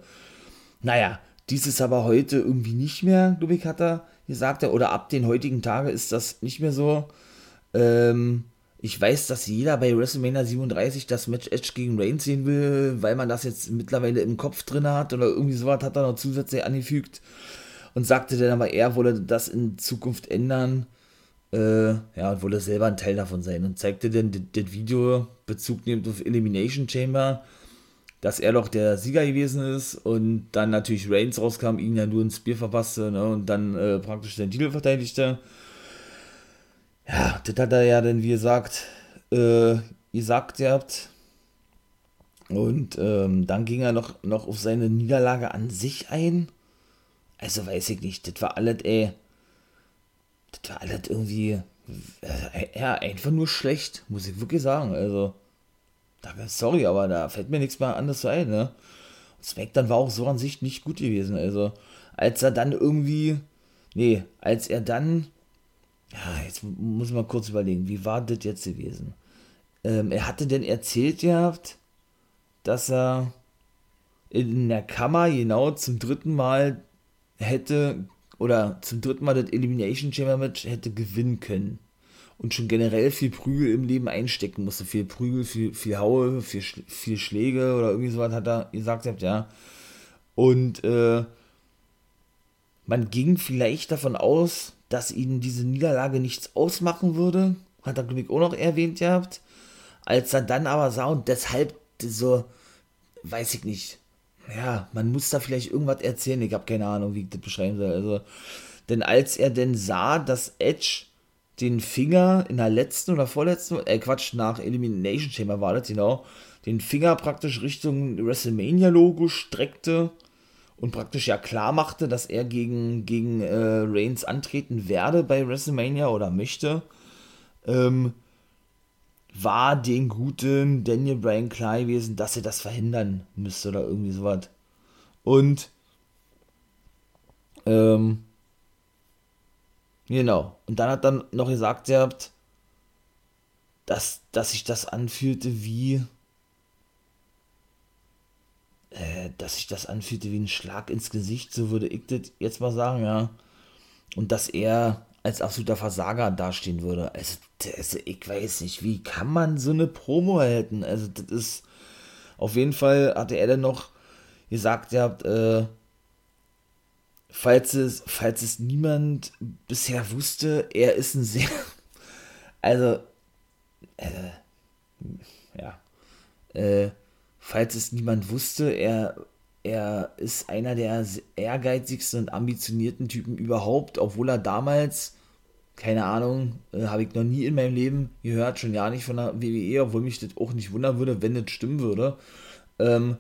naja, dies ist aber heute irgendwie nicht mehr, glaube ich, hat er gesagt, oder ab den heutigen Tagen ist das nicht mehr so. Ähm, ich weiß, dass jeder bei WrestleMania 37 das Match Edge gegen Reigns sehen will, weil man das jetzt mittlerweile im Kopf drin hat oder irgendwie sowas hat er noch zusätzlich angefügt und sagte dann aber, er wolle das in Zukunft ändern. Äh, ja, und wolle selber ein Teil davon sein und zeigte dann das Video Bezug nehmend auf Elimination Chamber, dass er doch der Sieger gewesen ist und dann natürlich Reigns rauskam, ihn ja nur ins Bier verpasste ne, und dann äh, praktisch den Titel verteidigte ja, das hat er ja dann, wie gesagt, äh, gesagt gehabt. Und ähm, dann ging er noch, noch auf seine Niederlage an sich ein. Also weiß ich nicht, das war alles, ey. Das war alles irgendwie. Äh, ja, einfach nur schlecht, muss ich wirklich sagen. Also, sorry, aber da fällt mir nichts mehr anderes ein, ne? Und Smackdown war auch so an sich nicht gut gewesen. Also, als er dann irgendwie. Nee, als er dann ja, jetzt muss man kurz überlegen, wie war das jetzt gewesen? Ähm, er hatte denn erzählt gehabt, dass er in der Kammer genau zum dritten Mal hätte oder zum dritten Mal das Elimination Chamber Match hätte gewinnen können und schon generell viel Prügel im Leben einstecken musste. Viel Prügel, viel, viel Haue, viel, viel Schläge oder irgendwie sowas hat er gesagt, ja. Und äh, man ging vielleicht davon aus, dass ihnen diese Niederlage nichts ausmachen würde, hat er, ich, auch noch erwähnt gehabt. Als er dann aber sah und deshalb so, weiß ich nicht, ja, man muss da vielleicht irgendwas erzählen. Ich habe keine Ahnung, wie ich das beschreiben soll. Also, denn als er denn sah, dass Edge den Finger in der letzten oder vorletzten, äh Quatsch, nach Elimination Chamber war das, genau, den Finger praktisch Richtung WrestleMania-Logo streckte und praktisch ja klar machte, dass er gegen, gegen äh, Reigns antreten werde bei WrestleMania oder möchte, ähm, war den guten Daniel Bryan klar gewesen, dass er das verhindern müsste oder irgendwie sowas. Und ähm, genau. Und dann hat dann noch gesagt, ihr habt, dass, dass sich das anfühlte wie äh, dass sich das anfühlte wie ein Schlag ins Gesicht, so würde ich das jetzt mal sagen, ja. Und dass er als absoluter Versager dastehen würde. Also, also, ich weiß nicht, wie kann man so eine Promo halten? Also, das ist. Auf jeden Fall hatte er dann noch gesagt, ihr habt, äh, falls es, falls es niemand bisher wusste, er ist ein sehr. Also, äh, ja. Äh, falls es niemand wusste, er, er ist einer der ehrgeizigsten und ambitionierten Typen überhaupt, obwohl er damals, keine Ahnung, äh, habe ich noch nie in meinem Leben gehört, schon ja nicht von der WWE, obwohl mich das auch nicht wundern würde, wenn das stimmen würde. Ähm,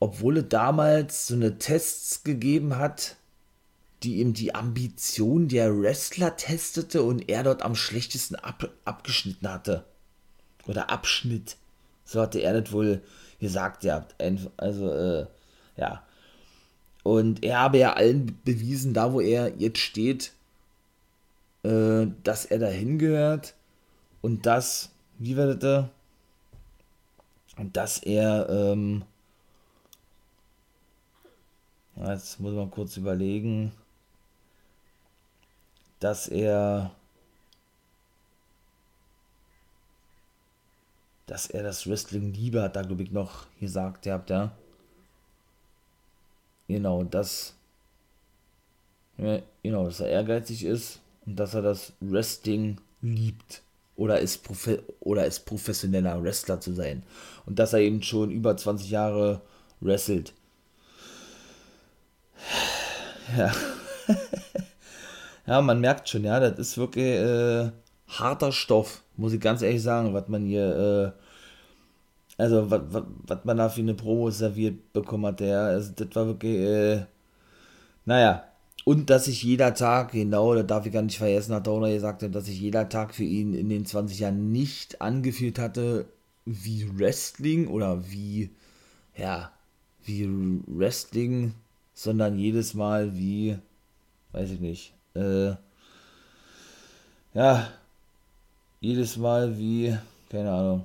obwohl es damals so eine Tests gegeben hat, die ihm die Ambition der Wrestler testete und er dort am schlechtesten ab, abgeschnitten hatte. Oder Abschnitt. So hatte er das wohl gesagt ja. Also, äh, ja. Und er habe ja allen bewiesen, da wo er jetzt steht, äh, dass er dahin gehört und dass, wie war das da? Und dass er, ähm, jetzt muss man kurz überlegen, dass er dass er das Wrestling liebe, hat da, glaube ich, noch gesagt, ihr habt ja. Genau, dass, ja, genau, dass er ehrgeizig ist und dass er das Wrestling liebt. Oder ist, Profe oder ist professioneller Wrestler zu sein. Und dass er eben schon über 20 Jahre wrestelt. Ja. ja, man merkt schon, ja, das ist wirklich äh, harter Stoff, muss ich ganz ehrlich sagen, was man hier äh, also, was man da für eine Promo serviert bekommen hat, ja, also, das war wirklich, äh, naja. Und dass sich jeder Tag, genau, da darf ich gar nicht vergessen, hat Downer gesagt, dass sich jeder Tag für ihn in den 20 Jahren nicht angefühlt hatte wie Wrestling oder wie, ja, wie Wrestling, sondern jedes Mal wie, weiß ich nicht, äh, ja, jedes Mal wie, keine Ahnung,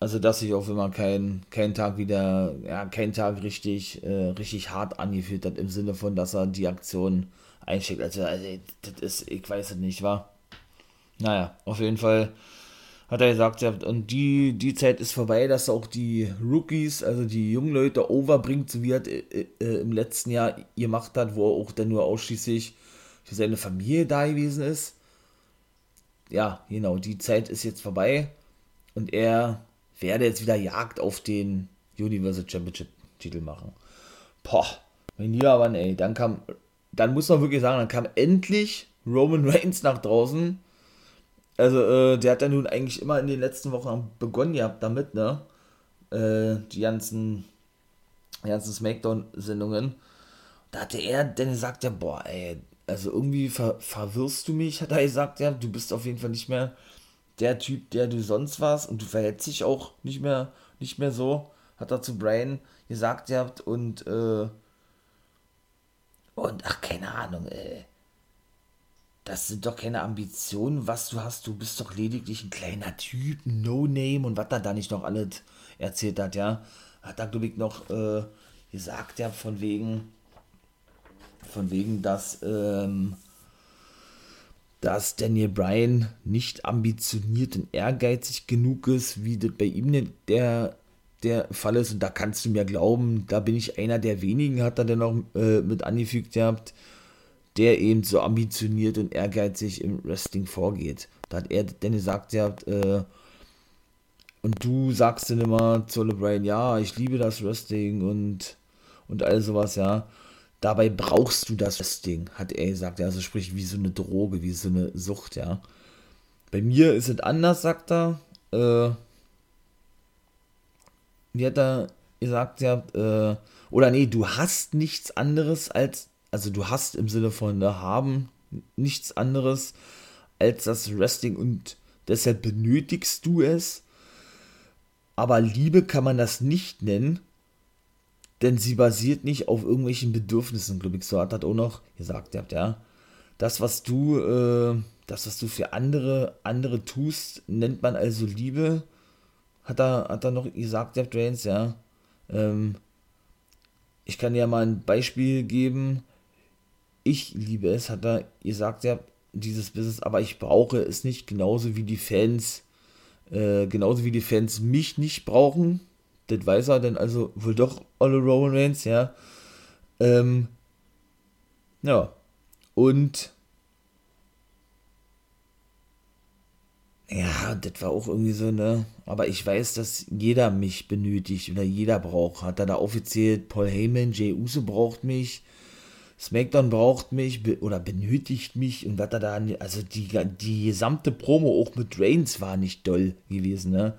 also, dass sich auch, wenn man keinen kein Tag wieder, ja, keinen Tag richtig, äh, richtig hart angefühlt hat, im Sinne von, dass er die Aktion einschickt. Also, also das ist, ich weiß es nicht, war. Naja, auf jeden Fall hat er gesagt, ja, und die, die Zeit ist vorbei, dass er auch die Rookies, also die jungen Leute, overbringt, so wie er äh, äh, im letzten Jahr gemacht hat, wo er auch dann nur ausschließlich für seine Familie da gewesen ist. Ja, genau, die Zeit ist jetzt vorbei und er werde jetzt wieder Jagd auf den Universal Championship Titel machen. Boah, mein lieber Mann, ey, dann kam, dann muss man wirklich sagen, dann kam endlich Roman Reigns nach draußen. Also, äh, der hat ja nun eigentlich immer in den letzten Wochen begonnen gehabt damit, ne? Äh, die ganzen, die ganzen Smackdown-Sendungen. Da hatte er dann gesagt, ja, boah, ey, also irgendwie ver verwirrst du mich, hat er gesagt, ja, du bist auf jeden Fall nicht mehr der Typ, der du sonst warst und du verhältst dich auch nicht mehr, nicht mehr so, hat er zu Brian gesagt gehabt und, äh, und ach, keine Ahnung, ey. Das sind doch keine Ambitionen, was du hast. Du bist doch lediglich ein kleiner Typ, No-Name und was er da nicht noch alles erzählt hat, ja. Hat er, glaube ich, noch äh, gesagt, ja, von wegen, von wegen, dass, ähm, dass Daniel Bryan nicht ambitioniert und ehrgeizig genug ist, wie das bei ihm der, der Fall ist. Und da kannst du mir glauben, da bin ich einer der wenigen, hat er dann noch äh, mit angefügt gehabt, der eben so ambitioniert und ehrgeizig im Wrestling vorgeht. Da hat er dann gesagt gehabt, äh, und du sagst dann immer zu LeBron, ja, ich liebe das Wrestling und, und all sowas, ja. Dabei brauchst du das Wrestling, hat er gesagt. Also sprich, wie so eine Droge, wie so eine Sucht, ja. Bei mir ist es anders, sagt er. Äh, wie hat er gesagt, ja, äh, oder nee, du hast nichts anderes als, also du hast im Sinne von ne, haben nichts anderes als das Wrestling und deshalb benötigst du es. Aber Liebe kann man das nicht nennen, denn sie basiert nicht auf irgendwelchen Bedürfnissen. So hat auch noch gesagt, ihr habt ja. Das, was du, äh, das, was du für andere, andere tust, nennt man also Liebe. Hat er, hat er noch gesagt, der Drains, ja. Ähm, ich kann ja mal ein Beispiel geben. Ich liebe es, hat er gesagt, ja, dieses Business, aber ich brauche es nicht, genauso wie die Fans, äh, genauso wie die Fans mich nicht brauchen. Das weiß er, denn also wohl doch alle Roman Reigns, ja. Ähm, ja. Und ja, das war auch irgendwie so, ne? Aber ich weiß, dass jeder mich benötigt oder jeder braucht. Hat er da offiziell Paul Heyman, Jay Uso braucht mich. SmackDown braucht mich oder benötigt mich und was er da, also die, die gesamte Promo auch mit Reigns war nicht doll gewesen, ne?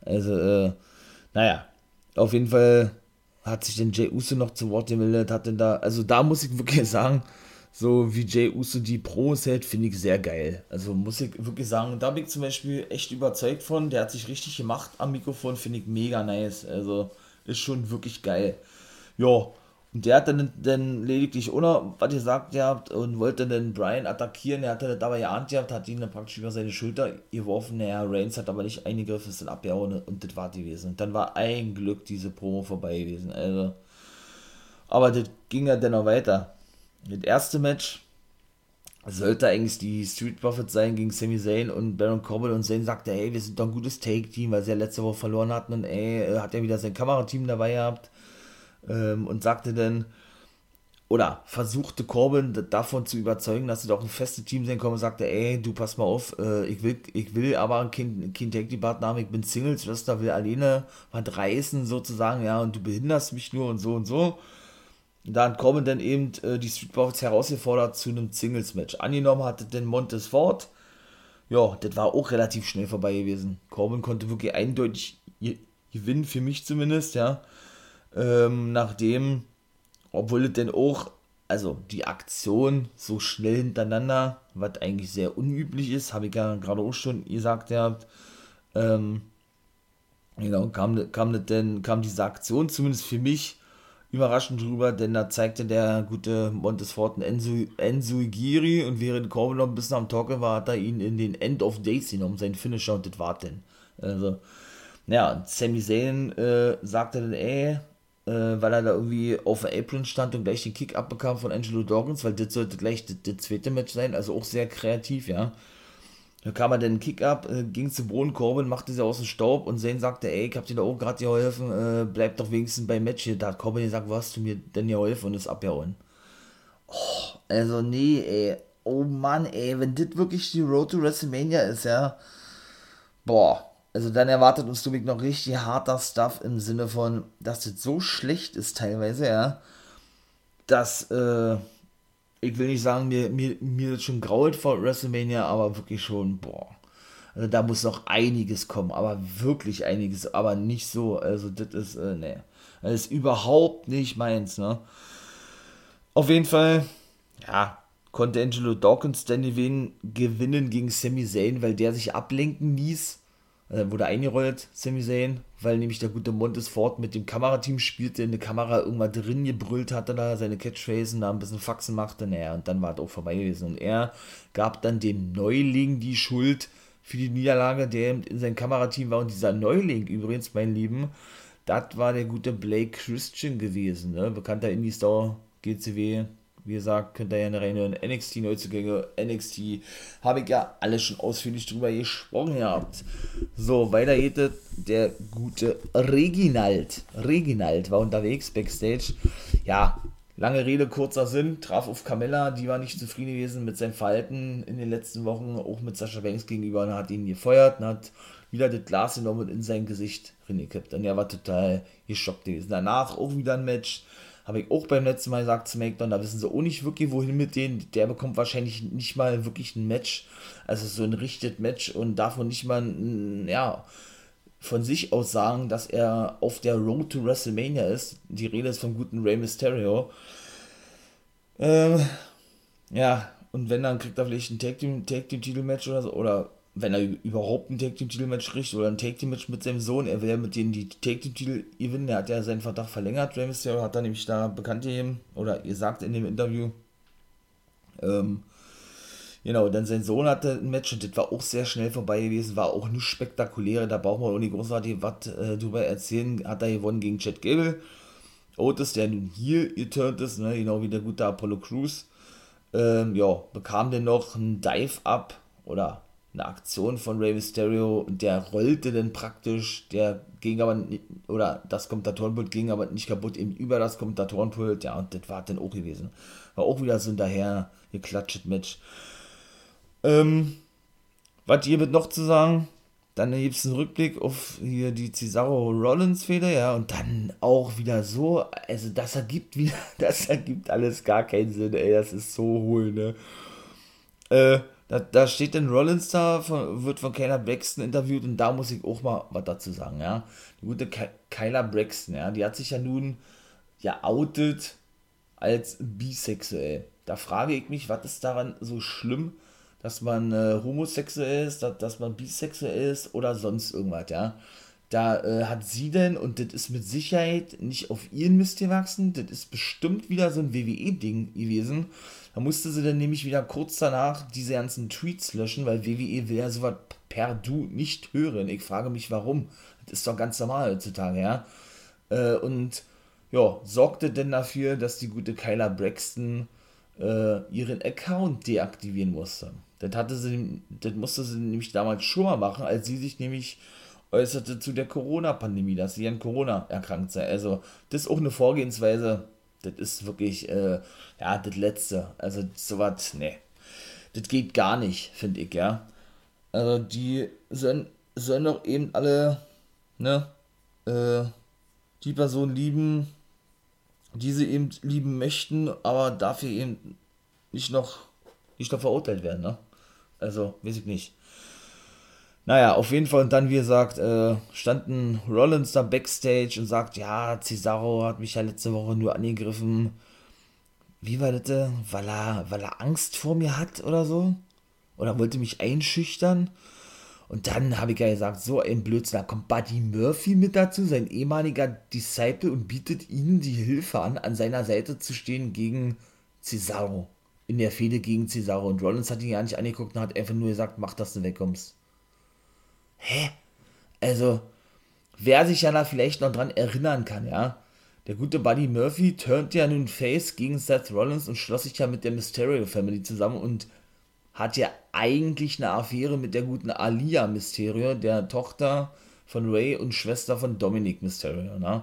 Also, äh, naja, auf jeden Fall hat sich den Jay Uso noch zu Wort gemeldet, hat denn da, also da muss ich wirklich sagen, so wie Jay Uso die Pros hält, finde ich sehr geil. Also muss ich wirklich sagen, da bin ich zum Beispiel echt überzeugt von, der hat sich richtig gemacht am Mikrofon, finde ich mega nice, also ist schon wirklich geil. Ja, und der hat dann, dann lediglich ohne, was ihr sagt habt, und wollte dann Brian attackieren. Er hatte dabei geahnt gehabt, hat ihn dann praktisch über seine Schulter geworfen. Naja, Reigns hat aber nicht eingegriffen, ist dann abgehauen und das war gewesen. Und dann war ein Glück diese Promo vorbei gewesen. Also, aber das ging ja dann noch weiter. Das erste Match sollte eigentlich die Street Profits sein gegen Sami Zayn und Baron Corbin und Zayn sagte, ey, wir sind doch ein gutes Take-Team, weil sie ja letzte Woche verloren hatten und ey, hat ja wieder sein Kamerateam dabei gehabt ähm, und sagte dann, oder versuchte Corbin davon zu überzeugen, dass sie doch ein festes Team sein können und sagte, ey, du pass mal auf, äh, ich will, ich will aber kein, Tag Team Partner haben, ich bin Single, Schwester will alleine was reißen sozusagen, ja, und du behinderst mich nur und so und so. Da hat Corbin dann eben äh, die Street Profits herausgefordert zu einem Singles-Match. Angenommen hatte denn Montes Ford, ja, das war auch relativ schnell vorbei gewesen. Corbin konnte wirklich eindeutig gewinnen, für mich zumindest, ja ähm, nachdem, obwohl es denn auch, also die Aktion so schnell hintereinander, was eigentlich sehr unüblich ist, habe ich ja gerade auch schon gesagt gehabt, ähm, genau, kam, kam, denn, kam diese Aktion zumindest für mich überraschend drüber, denn da zeigte der gute Montesfort Enzo, Enzo Giri und während Corbin noch ein bisschen am Talken war, hat er ihn in den End of Days genommen, sein Finisher und das war denn. Also, ja, Sami Zayn äh, sagte dann, ey, äh, weil er da irgendwie auf der Apron stand und gleich den Kick abbekam von Angelo Dawkins, weil das sollte gleich das, zweite Match sein, also auch sehr kreativ, ja. Da kam er dann Kick ab, äh, ging zu Boden, Corbin machte sie aus dem Staub und Zane sagte, ey, ich hab dir da auch gerade geholfen, äh, bleib doch wenigstens beim Match hier. Da hat Corbin gesagt, was hast du mir denn geholfen und ist abgehauen. Oh, also nee, ey. Oh Mann, ey, wenn das wirklich die Road to WrestleMania ist, ja. Boah, also dann erwartet uns Dubik noch richtig harter Stuff im Sinne von, dass das so schlecht ist teilweise, ja, dass, äh, ich will nicht sagen, mir, mir, mir das schon grault vor WrestleMania, aber wirklich schon, boah. Also da muss noch einiges kommen, aber wirklich einiges, aber nicht so, also das ist, äh, ne. Das ist überhaupt nicht meins, ne. Auf jeden Fall, ja, konnte Angelo Dawkins dann gewinnen gegen Sami Zayn, weil der sich ablenken ließ äh, wurde eingerollt, Sami Zayn, weil nämlich der gute Montes Ford mit dem Kamerateam spielte, in der Kamera irgendwann drin gebrüllt hatte, da seine Catchphrasen, da ein bisschen Faxen machte, naja, und dann war es auch vorbei gewesen. Und er gab dann dem Neuling die Schuld für die Niederlage, der in seinem Kamerateam war. Und dieser Neuling, übrigens, mein Lieben, das war der gute Blake Christian gewesen, ne? bekannter Indie-Star, GCW, wie gesagt, könnt ihr ja reinhören. NXT Neuzugänge, NXT, habe ich ja alles schon ausführlich drüber gesprochen gehabt. So, weiter geht es. Der gute Reginald. Reginald war unterwegs backstage. Ja, Lange Rede, kurzer Sinn, traf auf Carmella, die war nicht zufrieden gewesen mit seinem Verhalten in den letzten Wochen, auch mit Sascha Banks gegenüber, und hat ihn gefeuert und hat wieder das Glas genommen und in sein Gesicht reingekippt. Und er war total geschockt gewesen. Danach auch wieder ein Match, habe ich auch beim letzten Mal gesagt, SmackDown, da wissen sie auch nicht wirklich, wohin mit denen. Der bekommt wahrscheinlich nicht mal wirklich ein Match, also so ein richtiges Match und davon nicht mal, ja, von sich aus sagen, dass er auf der Road to WrestleMania ist. Die Rede ist vom guten Rey Mysterio. Ähm, ja, und wenn, dann kriegt er vielleicht ein Tag Team, Tag Team Titelmatch oder so, oder wenn er überhaupt ein Tag Team Titelmatch kriegt oder ein Tag Team Match mit seinem Sohn, er will ja mit denen die Tag Team Titel gewinnen, er hat ja seinen Vertrag verlängert, Rey Mysterio hat da nämlich da bekannt gegeben, oder gesagt in dem Interview, ähm, Genau, dann sein Sohn hatte ein Match und das war auch sehr schnell vorbei gewesen, war auch nicht spektakulär, da braucht man auch nicht großartig was äh, drüber erzählen. Hat er gewonnen gegen Chad Gable. Otis, der nun hier geturnt ist, ne, genau wie der gute Apollo Crews. Ähm, ja, bekam dann noch ein Dive-Up oder eine Aktion von Rey Mysterio und der rollte dann praktisch, der ging aber nicht, oder das Kommentatorenpult ging aber nicht kaputt, eben über das Kommentatorenpult, ja, und das war dann auch gewesen. War auch wieder so ein daher geklatscht Match. Ähm, was hier wird noch zu sagen? Dann gibt es einen Rückblick auf hier die Cesaro Rollins Feder, ja, und dann auch wieder so, also das ergibt wieder, das ergibt alles gar keinen Sinn, ey, das ist so hohl, ne. Äh, da, da steht dann Rollins da, von, wird von Kyla Braxton interviewt und da muss ich auch mal was dazu sagen, ja. Die gute Kyla Braxton, ja, die hat sich ja nun ja outet als bisexuell. Da frage ich mich, was ist daran so schlimm, dass man äh, homosexuell ist, dass, dass man bisexuell ist oder sonst irgendwas, ja. Da äh, hat sie denn, und das ist mit Sicherheit nicht auf ihren Mist gewachsen, das ist bestimmt wieder so ein WWE-Ding gewesen. Da musste sie dann nämlich wieder kurz danach diese ganzen Tweets löschen, weil WWE will ja sowas per Du nicht hören. Ich frage mich, warum. Das ist doch ganz normal heutzutage, ja. Äh, und ja, sorgte denn dafür, dass die gute Kyla Braxton äh, ihren Account deaktivieren musste. Das, hatte sie, das musste sie nämlich damals schon mal machen, als sie sich nämlich äußerte zu der Corona-Pandemie, dass sie an Corona erkrankt sei. Also, das ist auch eine Vorgehensweise, das ist wirklich, äh, ja, das Letzte. Also, sowas, ne. Das geht gar nicht, finde ich, ja. Also, die sollen, sollen doch eben alle, ne, äh, die Person lieben, die sie eben lieben möchten, aber dafür eben nicht noch, nicht noch verurteilt werden, ne? Also, weiß ich nicht. Naja, auf jeden Fall, und dann, wie gesagt, äh, standen Rollins da backstage und sagt, ja, Cesaro hat mich ja letzte Woche nur angegriffen. Wie war das? Weil er, weil er Angst vor mir hat oder so? Oder wollte mich einschüchtern? Und dann habe ich ja gesagt, so ein Blödsinn, da kommt Buddy Murphy mit dazu, sein ehemaliger Disciple, und bietet ihnen die Hilfe an, an seiner Seite zu stehen gegen Cesaro in der Fehde gegen Cesaro. Und Rollins hat ihn ja nicht angeguckt und hat einfach nur gesagt, mach, dass du wegkommst. Hä? Also, wer sich ja da vielleicht noch dran erinnern kann, ja. Der gute Buddy Murphy turnt ja nun Face gegen Seth Rollins und schloss sich ja mit der Mysterio Family zusammen und hat ja eigentlich eine Affäre mit der guten Alia Mysterio, der Tochter von Ray und Schwester von Dominic Mysterio, ne?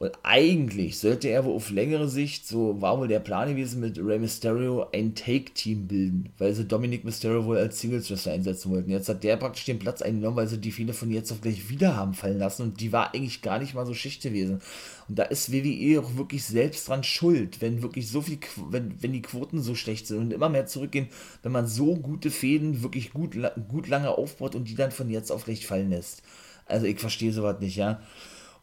Und eigentlich sollte er wohl auf längere Sicht, so war wohl der Plan gewesen, mit Rey Mysterio ein Take-Team bilden, weil sie Dominic Mysterio wohl als Singles-Wrestler einsetzen wollten. Jetzt hat der praktisch den Platz eingenommen, weil sie die viele von jetzt auf gleich wieder haben fallen lassen und die war eigentlich gar nicht mal so Schicht gewesen. Und da ist WWE auch wirklich selbst dran schuld, wenn wirklich so viel, wenn, wenn die Quoten so schlecht sind und immer mehr zurückgehen, wenn man so gute Fäden wirklich gut, gut lange aufbaut und die dann von jetzt auf gleich fallen lässt. Also ich verstehe sowas nicht, ja.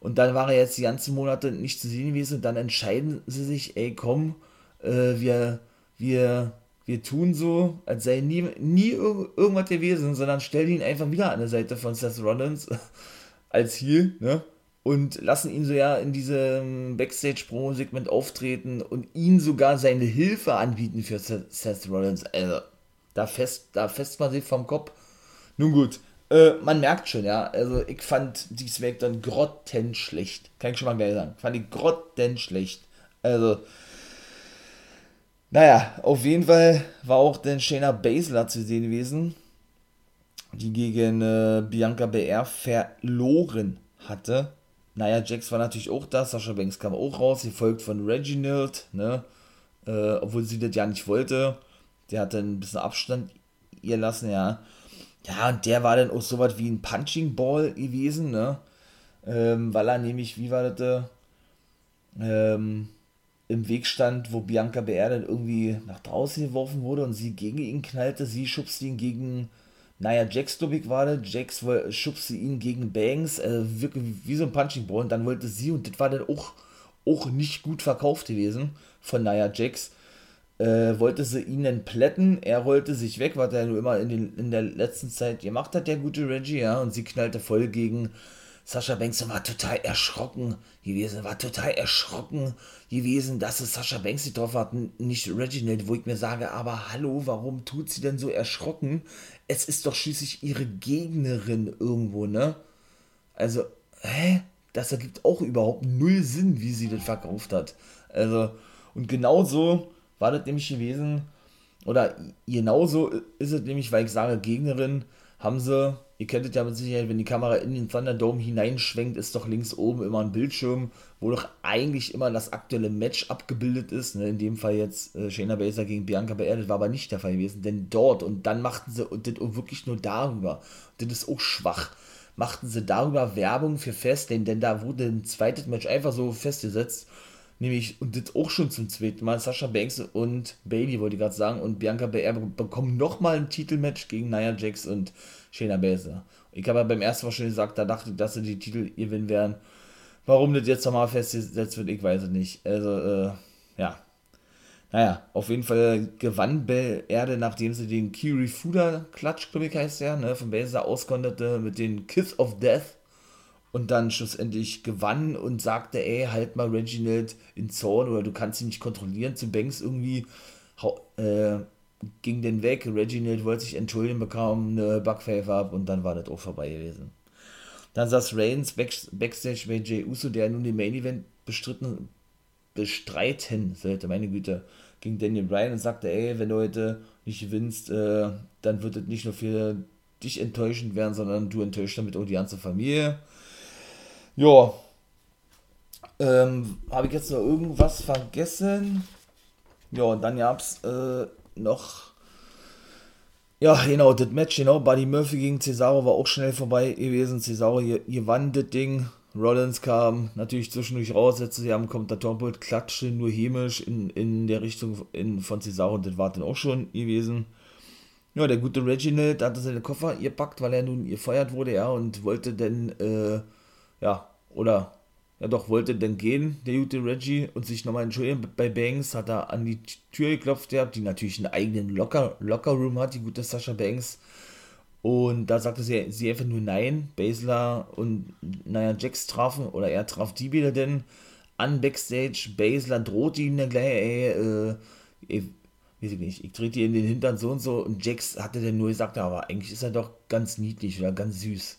Und dann war er jetzt die ganzen Monate nicht zu sehen gewesen und dann entscheiden sie sich, ey komm, äh, wir, wir, wir tun so, als sei nie, nie irgendwas gewesen, sondern stellen ihn einfach wieder an der Seite von Seth Rollins als Heel, ne? Und lassen ihn so ja in diesem Backstage-Promo-Segment auftreten und ihm sogar seine Hilfe anbieten für Seth Rollins. Also, da fest, da fest man sich vom Kopf. Nun gut, äh, man merkt schon, ja. Also ich fand die Smackdown grottenschlecht. Kann ich schon mal geil sagen. Fand ich grottenschlecht. Also, naja, auf jeden Fall war auch den Shayna Baszler zu sehen gewesen, die gegen äh, Bianca BR verloren hatte. naja, Jax war natürlich auch da, Sascha Banks kam auch raus, gefolgt von Reginald, ne? Äh, obwohl sie das ja nicht wollte. Der hat dann ein bisschen Abstand ihr lassen, ja. Ja, und der war dann auch so was wie ein Punching Ball gewesen, ne? Ähm, weil er nämlich, wie war das, ähm, im Weg stand, wo Bianca BR dann irgendwie nach draußen geworfen wurde und sie gegen ihn knallte. Sie schubste ihn gegen, naja, Jax, glaube ich, war das. Jax schubste ihn gegen Banks, äh, wirklich wie so ein Punching Ball. Und dann wollte sie, und das war dann auch, auch nicht gut verkauft gewesen von Nia Jax, äh, wollte sie ihn dann plätten. Er rollte sich weg, was er nur immer in, den, in der letzten Zeit gemacht hat, der gute Reggie, ja. Und sie knallte voll gegen Sascha Banks und war total erschrocken gewesen, war total erschrocken gewesen, dass es Sascha Banks drauf hat, nicht Reginald, wo ich mir sage, aber hallo, warum tut sie denn so erschrocken? Es ist doch schließlich ihre Gegnerin irgendwo, ne? Also, hä? Das ergibt auch überhaupt null Sinn, wie sie das verkauft hat. Also, und genauso war das nämlich gewesen, oder genauso ist es nämlich, weil ich sage Gegnerin, haben sie Ihr kennt es ja mit Sicherheit, wenn die Kamera in den Thunderdome hineinschwenkt, ist doch links oben immer ein Bildschirm, wo doch eigentlich immer das aktuelle Match abgebildet ist. Ne? In dem Fall jetzt äh, Shayna Baszler gegen Bianca das war aber nicht der Fall gewesen, denn dort und dann machten sie und das wirklich nur darüber. Das ist auch schwach. Machten sie darüber Werbung für Fastlane, denn da wurde ein zweites Match einfach so festgesetzt nämlich, und das auch schon zum zweiten Mal, Sascha Banks und Bailey, wollte ich gerade sagen, und Bianca Belair bekommen nochmal ein Titelmatch gegen Nia Jax und Shayna Baszler. Ich habe ja beim ersten Mal schon gesagt, da dachte ich, dass sie die Titel gewinnen werden. Warum das jetzt nochmal festgesetzt wird, ich weiß es nicht. Also, äh, ja. Naja, auf jeden Fall gewann Bell Erde, nachdem sie den Kiri Fuda Klatsch, glaube ich, heißt der, ne, von Baszler auskonnte mit den Kiss of Death und dann schlussendlich gewann und sagte, ey, halt mal Reginald in Zorn oder du kannst ihn nicht kontrollieren, zu Banks irgendwie äh, ging den weg, Reginald wollte sich entschuldigen, bekam eine Backpfeife ab und dann war das auch vorbei gewesen. Dann saß Reigns back, Backstage bei Jay Uso, der nun den Main Event bestritten, bestreiten sollte, meine Güte, gegen Daniel Bryan und sagte, ey, wenn du heute nicht gewinnst, äh, dann wird es nicht nur für dich enttäuschend werden, sondern du enttäuscht damit auch die ganze Familie. Ja. Ähm, Habe ich jetzt noch irgendwas vergessen? Ja, und dann gab es äh, noch. Ja, genau, das Match, genau. Buddy Murphy gegen Cesaro war auch schnell vorbei gewesen. Cesaro gewann das Ding. Rollins kam natürlich zwischendurch raus, setzte sie am Kommentatorenpult, klatschte nur hämisch in, in der Richtung in, von Cesaro. Das war dann auch schon gewesen. Ja, der gute Reginald hatte seine Koffer gepackt, weil er nun gefeuert wurde, ja, und wollte dann, äh, ja, oder ja doch, wollte dann gehen, der gute Reggie, und sich nochmal entschuldigen bei Banks, hat er an die Tür geklopft gehabt, die natürlich einen eigenen Locker, Locker-Room hat, die gute Sascha Banks. Und da sagte sie, sie einfach nur nein. Basler und, naja, Jax trafen, oder er traf die wieder denn an Backstage. Basler drohte ihm dann gleich, ey, äh, ey, weiß ich nicht, ich trete dir in den Hintern so und so. Und Jax hatte dann nur gesagt, aber eigentlich ist er doch ganz niedlich oder ganz süß.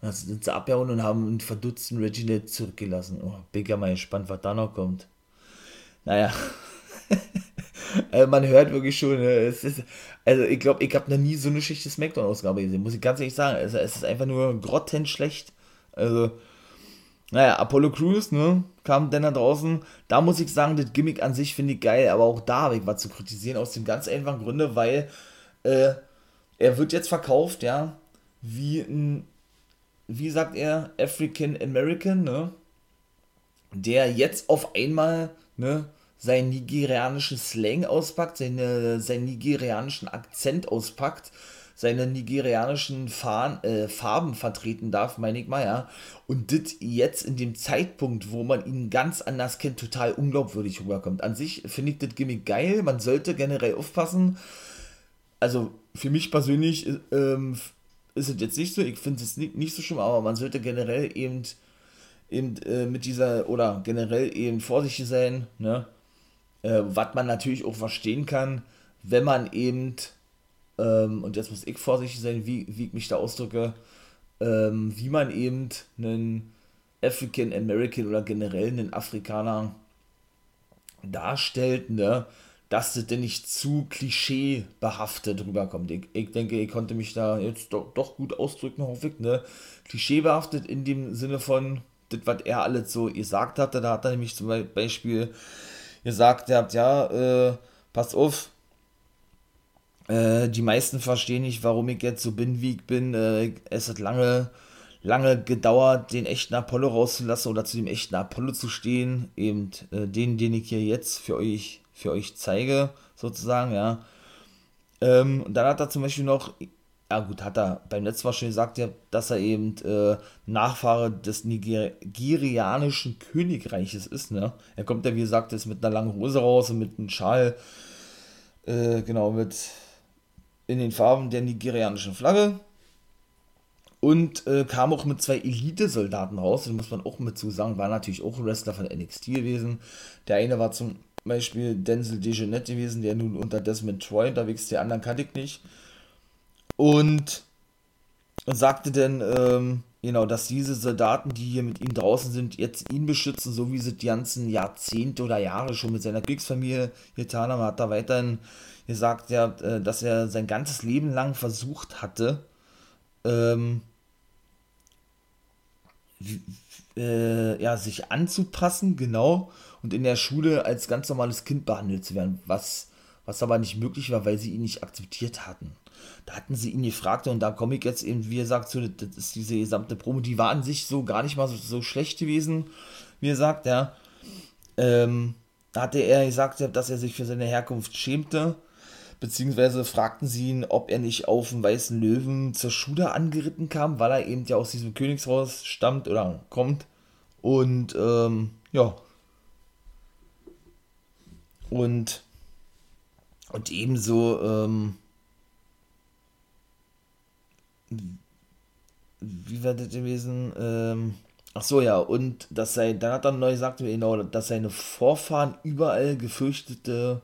Dann sind sie abgehauen und haben einen verdutzten Reginald zurückgelassen. Oh, bin ja mal gespannt, was da noch kommt. Naja. also man hört wirklich schon, ne, es ist, also ich glaube, ich habe noch nie so eine schlechte Smackdown-Ausgabe gesehen, muss ich ganz ehrlich sagen. Also es ist einfach nur grottenschlecht. Also, naja, Apollo Crews, ne, kam dann da draußen. Da muss ich sagen, das Gimmick an sich finde ich geil, aber auch da habe ich was zu kritisieren, aus dem ganz einfachen Grunde, weil äh, er wird jetzt verkauft, ja, wie ein wie sagt er, African American, ne? Der jetzt auf einmal, ne, seinen nigerianischen Slang auspackt, seine, seinen nigerianischen Akzent auspackt, seine nigerianischen Farn, äh, Farben vertreten darf, meine ich mal, ja. Und das jetzt in dem Zeitpunkt, wo man ihn ganz anders kennt, total unglaubwürdig rüberkommt. An sich finde ich das Gimmick geil, man sollte generell aufpassen. Also für mich persönlich ähm, ist es jetzt nicht so, ich finde es nicht, nicht so schlimm, aber man sollte generell eben, eben äh, mit dieser, oder generell eben vorsichtig sein, ne? Äh, was man natürlich auch verstehen kann, wenn man eben, ähm, und jetzt muss ich vorsichtig sein, wie, wie ich mich da ausdrücke, ähm, wie man eben einen African American oder generell einen Afrikaner darstellt, ne? Dass das denn nicht zu klischeebehaftet rüberkommt. Ich, ich denke, ich konnte mich da jetzt doch, doch gut ausdrücken, hoffe ich, ne? Klischeebehaftet in dem Sinne von, das, was er alles so gesagt hatte. Da hat er nämlich zum Beispiel gesagt, er hat, ja, äh, pass auf, äh, die meisten verstehen nicht, warum ich jetzt so bin, wie ich bin. Äh, es hat lange, lange gedauert, den echten Apollo rauszulassen oder zu dem echten Apollo zu stehen. Eben äh, den, den ich hier jetzt für euch, für euch zeige, sozusagen, ja. Ähm, und dann hat er zum Beispiel noch ja gut, hat er beim letzten Mal schon gesagt, ja, dass er eben äh, Nachfahre des nigerianischen Königreiches ist. Ne? Er kommt ja, wie gesagt, jetzt mit einer langen Hose raus und mit einem Schal, äh, genau, mit in den Farben der nigerianischen Flagge. Und äh, kam auch mit zwei Elite-Soldaten raus, das muss man auch mit zu sagen, war natürlich auch ein Wrestler von NXT gewesen. Der eine war zum Beispiel Denzel Dejonet gewesen, der nun unter Desmond Troy unterwegs, der anderen kannte ich nicht und sagte dann, ähm, genau, dass diese Soldaten, die hier mit ihm draußen sind, jetzt ihn beschützen, so wie sie die ganzen Jahrzehnte oder Jahre schon mit seiner Kriegsfamilie getan haben. Hat er weiterhin gesagt, ja, äh, dass er sein ganzes Leben lang versucht hatte, ähm, äh, ja, sich anzupassen, genau, und in der Schule als ganz normales Kind behandelt zu werden, was, was aber nicht möglich war, weil sie ihn nicht akzeptiert hatten da hatten sie ihn gefragt und da komme ich jetzt eben, wie er sagt, so, das ist diese gesamte Promo, die war an sich so gar nicht mal so, so schlecht gewesen, wie er sagt, ja. Ähm, da hatte er gesagt, dass er sich für seine Herkunft schämte, beziehungsweise fragten sie ihn, ob er nicht auf dem weißen Löwen zur Schule angeritten kam, weil er eben ja aus diesem Königshaus stammt oder kommt. Und ähm, ja. Und, und ebenso ähm, wie war das gewesen? Ähm, ach so, ja, und dass sei, dann hat er neu gesagt, genau, dass seine Vorfahren überall gefürchtete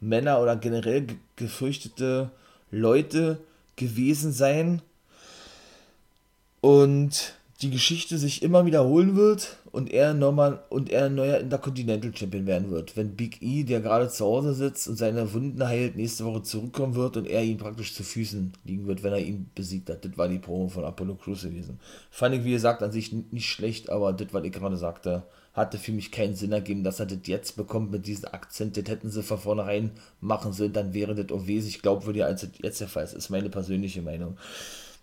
Männer oder generell gefürchtete Leute gewesen seien. Und die Geschichte sich immer wiederholen wird und er nochmal und er ein neuer Intercontinental Champion werden wird. Wenn Big E, der gerade zu Hause sitzt und seine Wunden heilt, nächste Woche zurückkommen wird und er ihn praktisch zu Füßen liegen wird, wenn er ihn besiegt hat. Das war die Promo von Apollo Crews gewesen. Fand ich, wie gesagt, an sich nicht schlecht, aber das, was ich gerade sagte, hatte für mich keinen Sinn ergeben, dass er das jetzt bekommt mit diesem Akzent. Das hätten sie von vornherein machen sollen, dann wäre das auch wesentlich glaubwürdiger, als das jetzt der Fall ist. Ist meine persönliche Meinung.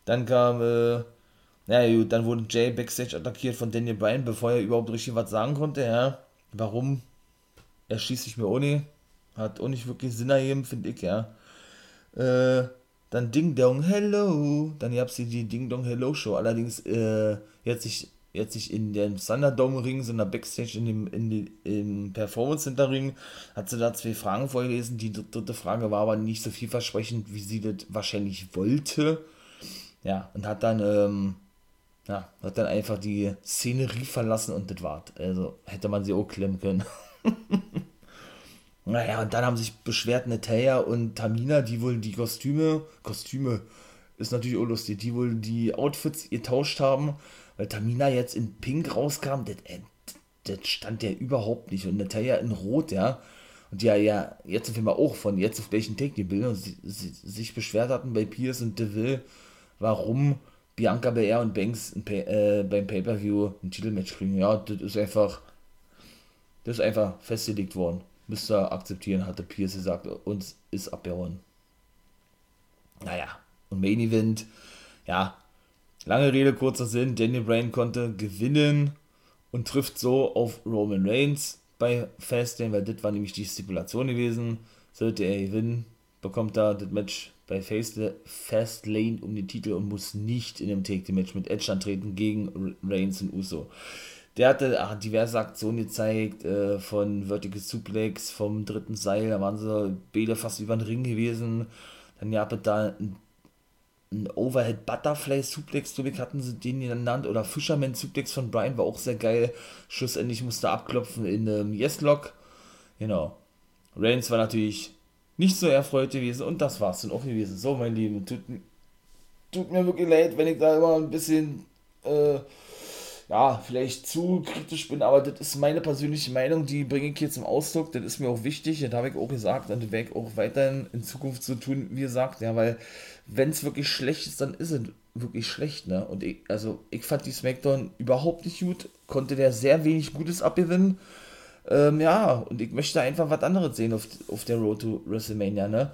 Dann kam, äh, naja, gut, dann wurde Jay backstage attackiert von Daniel Bryan, bevor er überhaupt richtig was sagen konnte, ja. Warum? Er schießt sich mir ohne. Hat auch nicht wirklich Sinn ergeben, finde ich, ja. Äh, dann Ding Dong Hello. Dann gab es die Ding Dong Hello Show. Allerdings, äh, jetzt sich, jetzt sich in dem Thunderdome Ring, sondern Backstage in dem, in die, im Performance Center Ring, hat sie da zwei Fragen vorgelesen. Die dritte Frage war aber nicht so vielversprechend, wie sie das wahrscheinlich wollte. Ja, und hat dann, ähm, ja, hat dann einfach die Szenerie verlassen und das war's. Also hätte man sie auch klemmen können. naja, und dann haben sich beschwert Natalia und Tamina, die wohl die Kostüme, Kostüme ist natürlich auch lustig, die wohl die Outfits getauscht haben, weil Tamina jetzt in Pink rauskam, das, äh, stand ja überhaupt nicht. Und Natalia in Rot, ja. Und ja, ja jetzt auf einmal auch von jetzt auf einen Take die Bilder sich beschwert hatten bei Pierce und DeVille, warum Bianca Belair und Banks äh, beim Pay-Per-View ein Titelmatch kriegen. Ja, das ist einfach, das ist einfach festgelegt worden. Müsst ihr akzeptieren, hatte Pierce gesagt, uns ist abgehauen. Naja, und Main Event, ja, lange Rede, kurzer Sinn, Daniel Bryan konnte gewinnen und trifft so auf Roman Reigns bei Fastlane, weil das war nämlich die Stipulation gewesen. Sollte er gewinnen, bekommt er das Match bei Fastlane um den Titel und muss nicht in einem Take-Match mit Edge antreten gegen Reigns und Uso. Der hatte ach, diverse Aktionen gezeigt, äh, von Vertical Suplex, vom dritten Seil, da waren sie beide fast über den Ring gewesen. Dann gab es da ein, ein Overhead Butterfly Suplex, so wie hatten sie den genannt, oder Fisherman Suplex von Brian war auch sehr geil. Schlussendlich musste abklopfen in einem Yes-Lock. Genau. Reigns war natürlich nicht so erfreut gewesen und das war's dann auch gewesen. So, mein Lieben, tut, tut mir wirklich leid, wenn ich da immer ein bisschen, äh, ja, vielleicht zu kritisch bin, aber das ist meine persönliche Meinung, die bringe ich hier zum Ausdruck. Das ist mir auch wichtig, das habe ich auch gesagt und das werde ich auch weiterhin in Zukunft so tun, wie gesagt, ja, weil wenn es wirklich schlecht ist, dann ist es wirklich schlecht, ne? Und ich, also ich fand die Smackdown überhaupt nicht gut, konnte der sehr wenig Gutes abgewinnen. Ähm, ja, und ich möchte einfach was anderes sehen auf, auf der Road to WrestleMania, ne?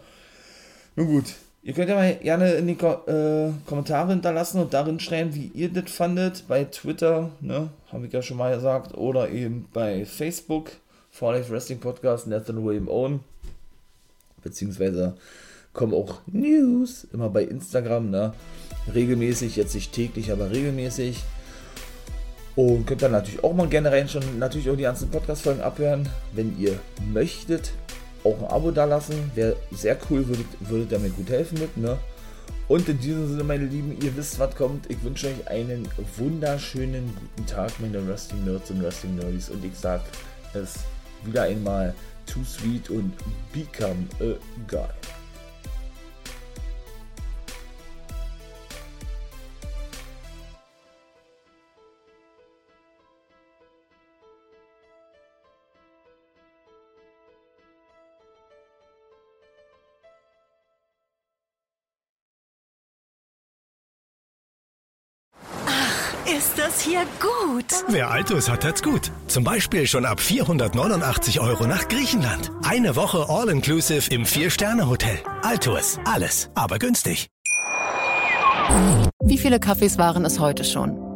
Nun gut, Ihr könnt ja mal gerne in die Ko äh, Kommentare hinterlassen und darin schreiben, wie ihr das fandet. Bei Twitter, ne, habe ich ja schon mal gesagt, oder eben bei Facebook, For Life Wrestling Podcast, Nathan William Owen. Beziehungsweise kommen auch News immer bei Instagram, ne? Regelmäßig, jetzt nicht täglich, aber regelmäßig. Und könnt dann natürlich auch mal gerne reinschauen, natürlich auch die ganzen Podcast-Folgen abhören, wenn ihr möchtet auch ein Abo da lassen. Wäre sehr cool, würdet, würdet mir gut helfen mit, ne? Und in diesem Sinne, meine Lieben, ihr wisst, was kommt. Ich wünsche euch einen wunderschönen guten Tag, meine Wrestling Nerds und Wrestling Nerds. Und ich sag es wieder einmal: Too sweet und become a guy. Hier gut? Wer Altus hat, hat's gut. Zum Beispiel schon ab 489 Euro nach Griechenland. Eine Woche All-Inclusive im Vier-Sterne-Hotel. Altus. Alles, aber günstig. Wie viele Kaffees waren es heute schon?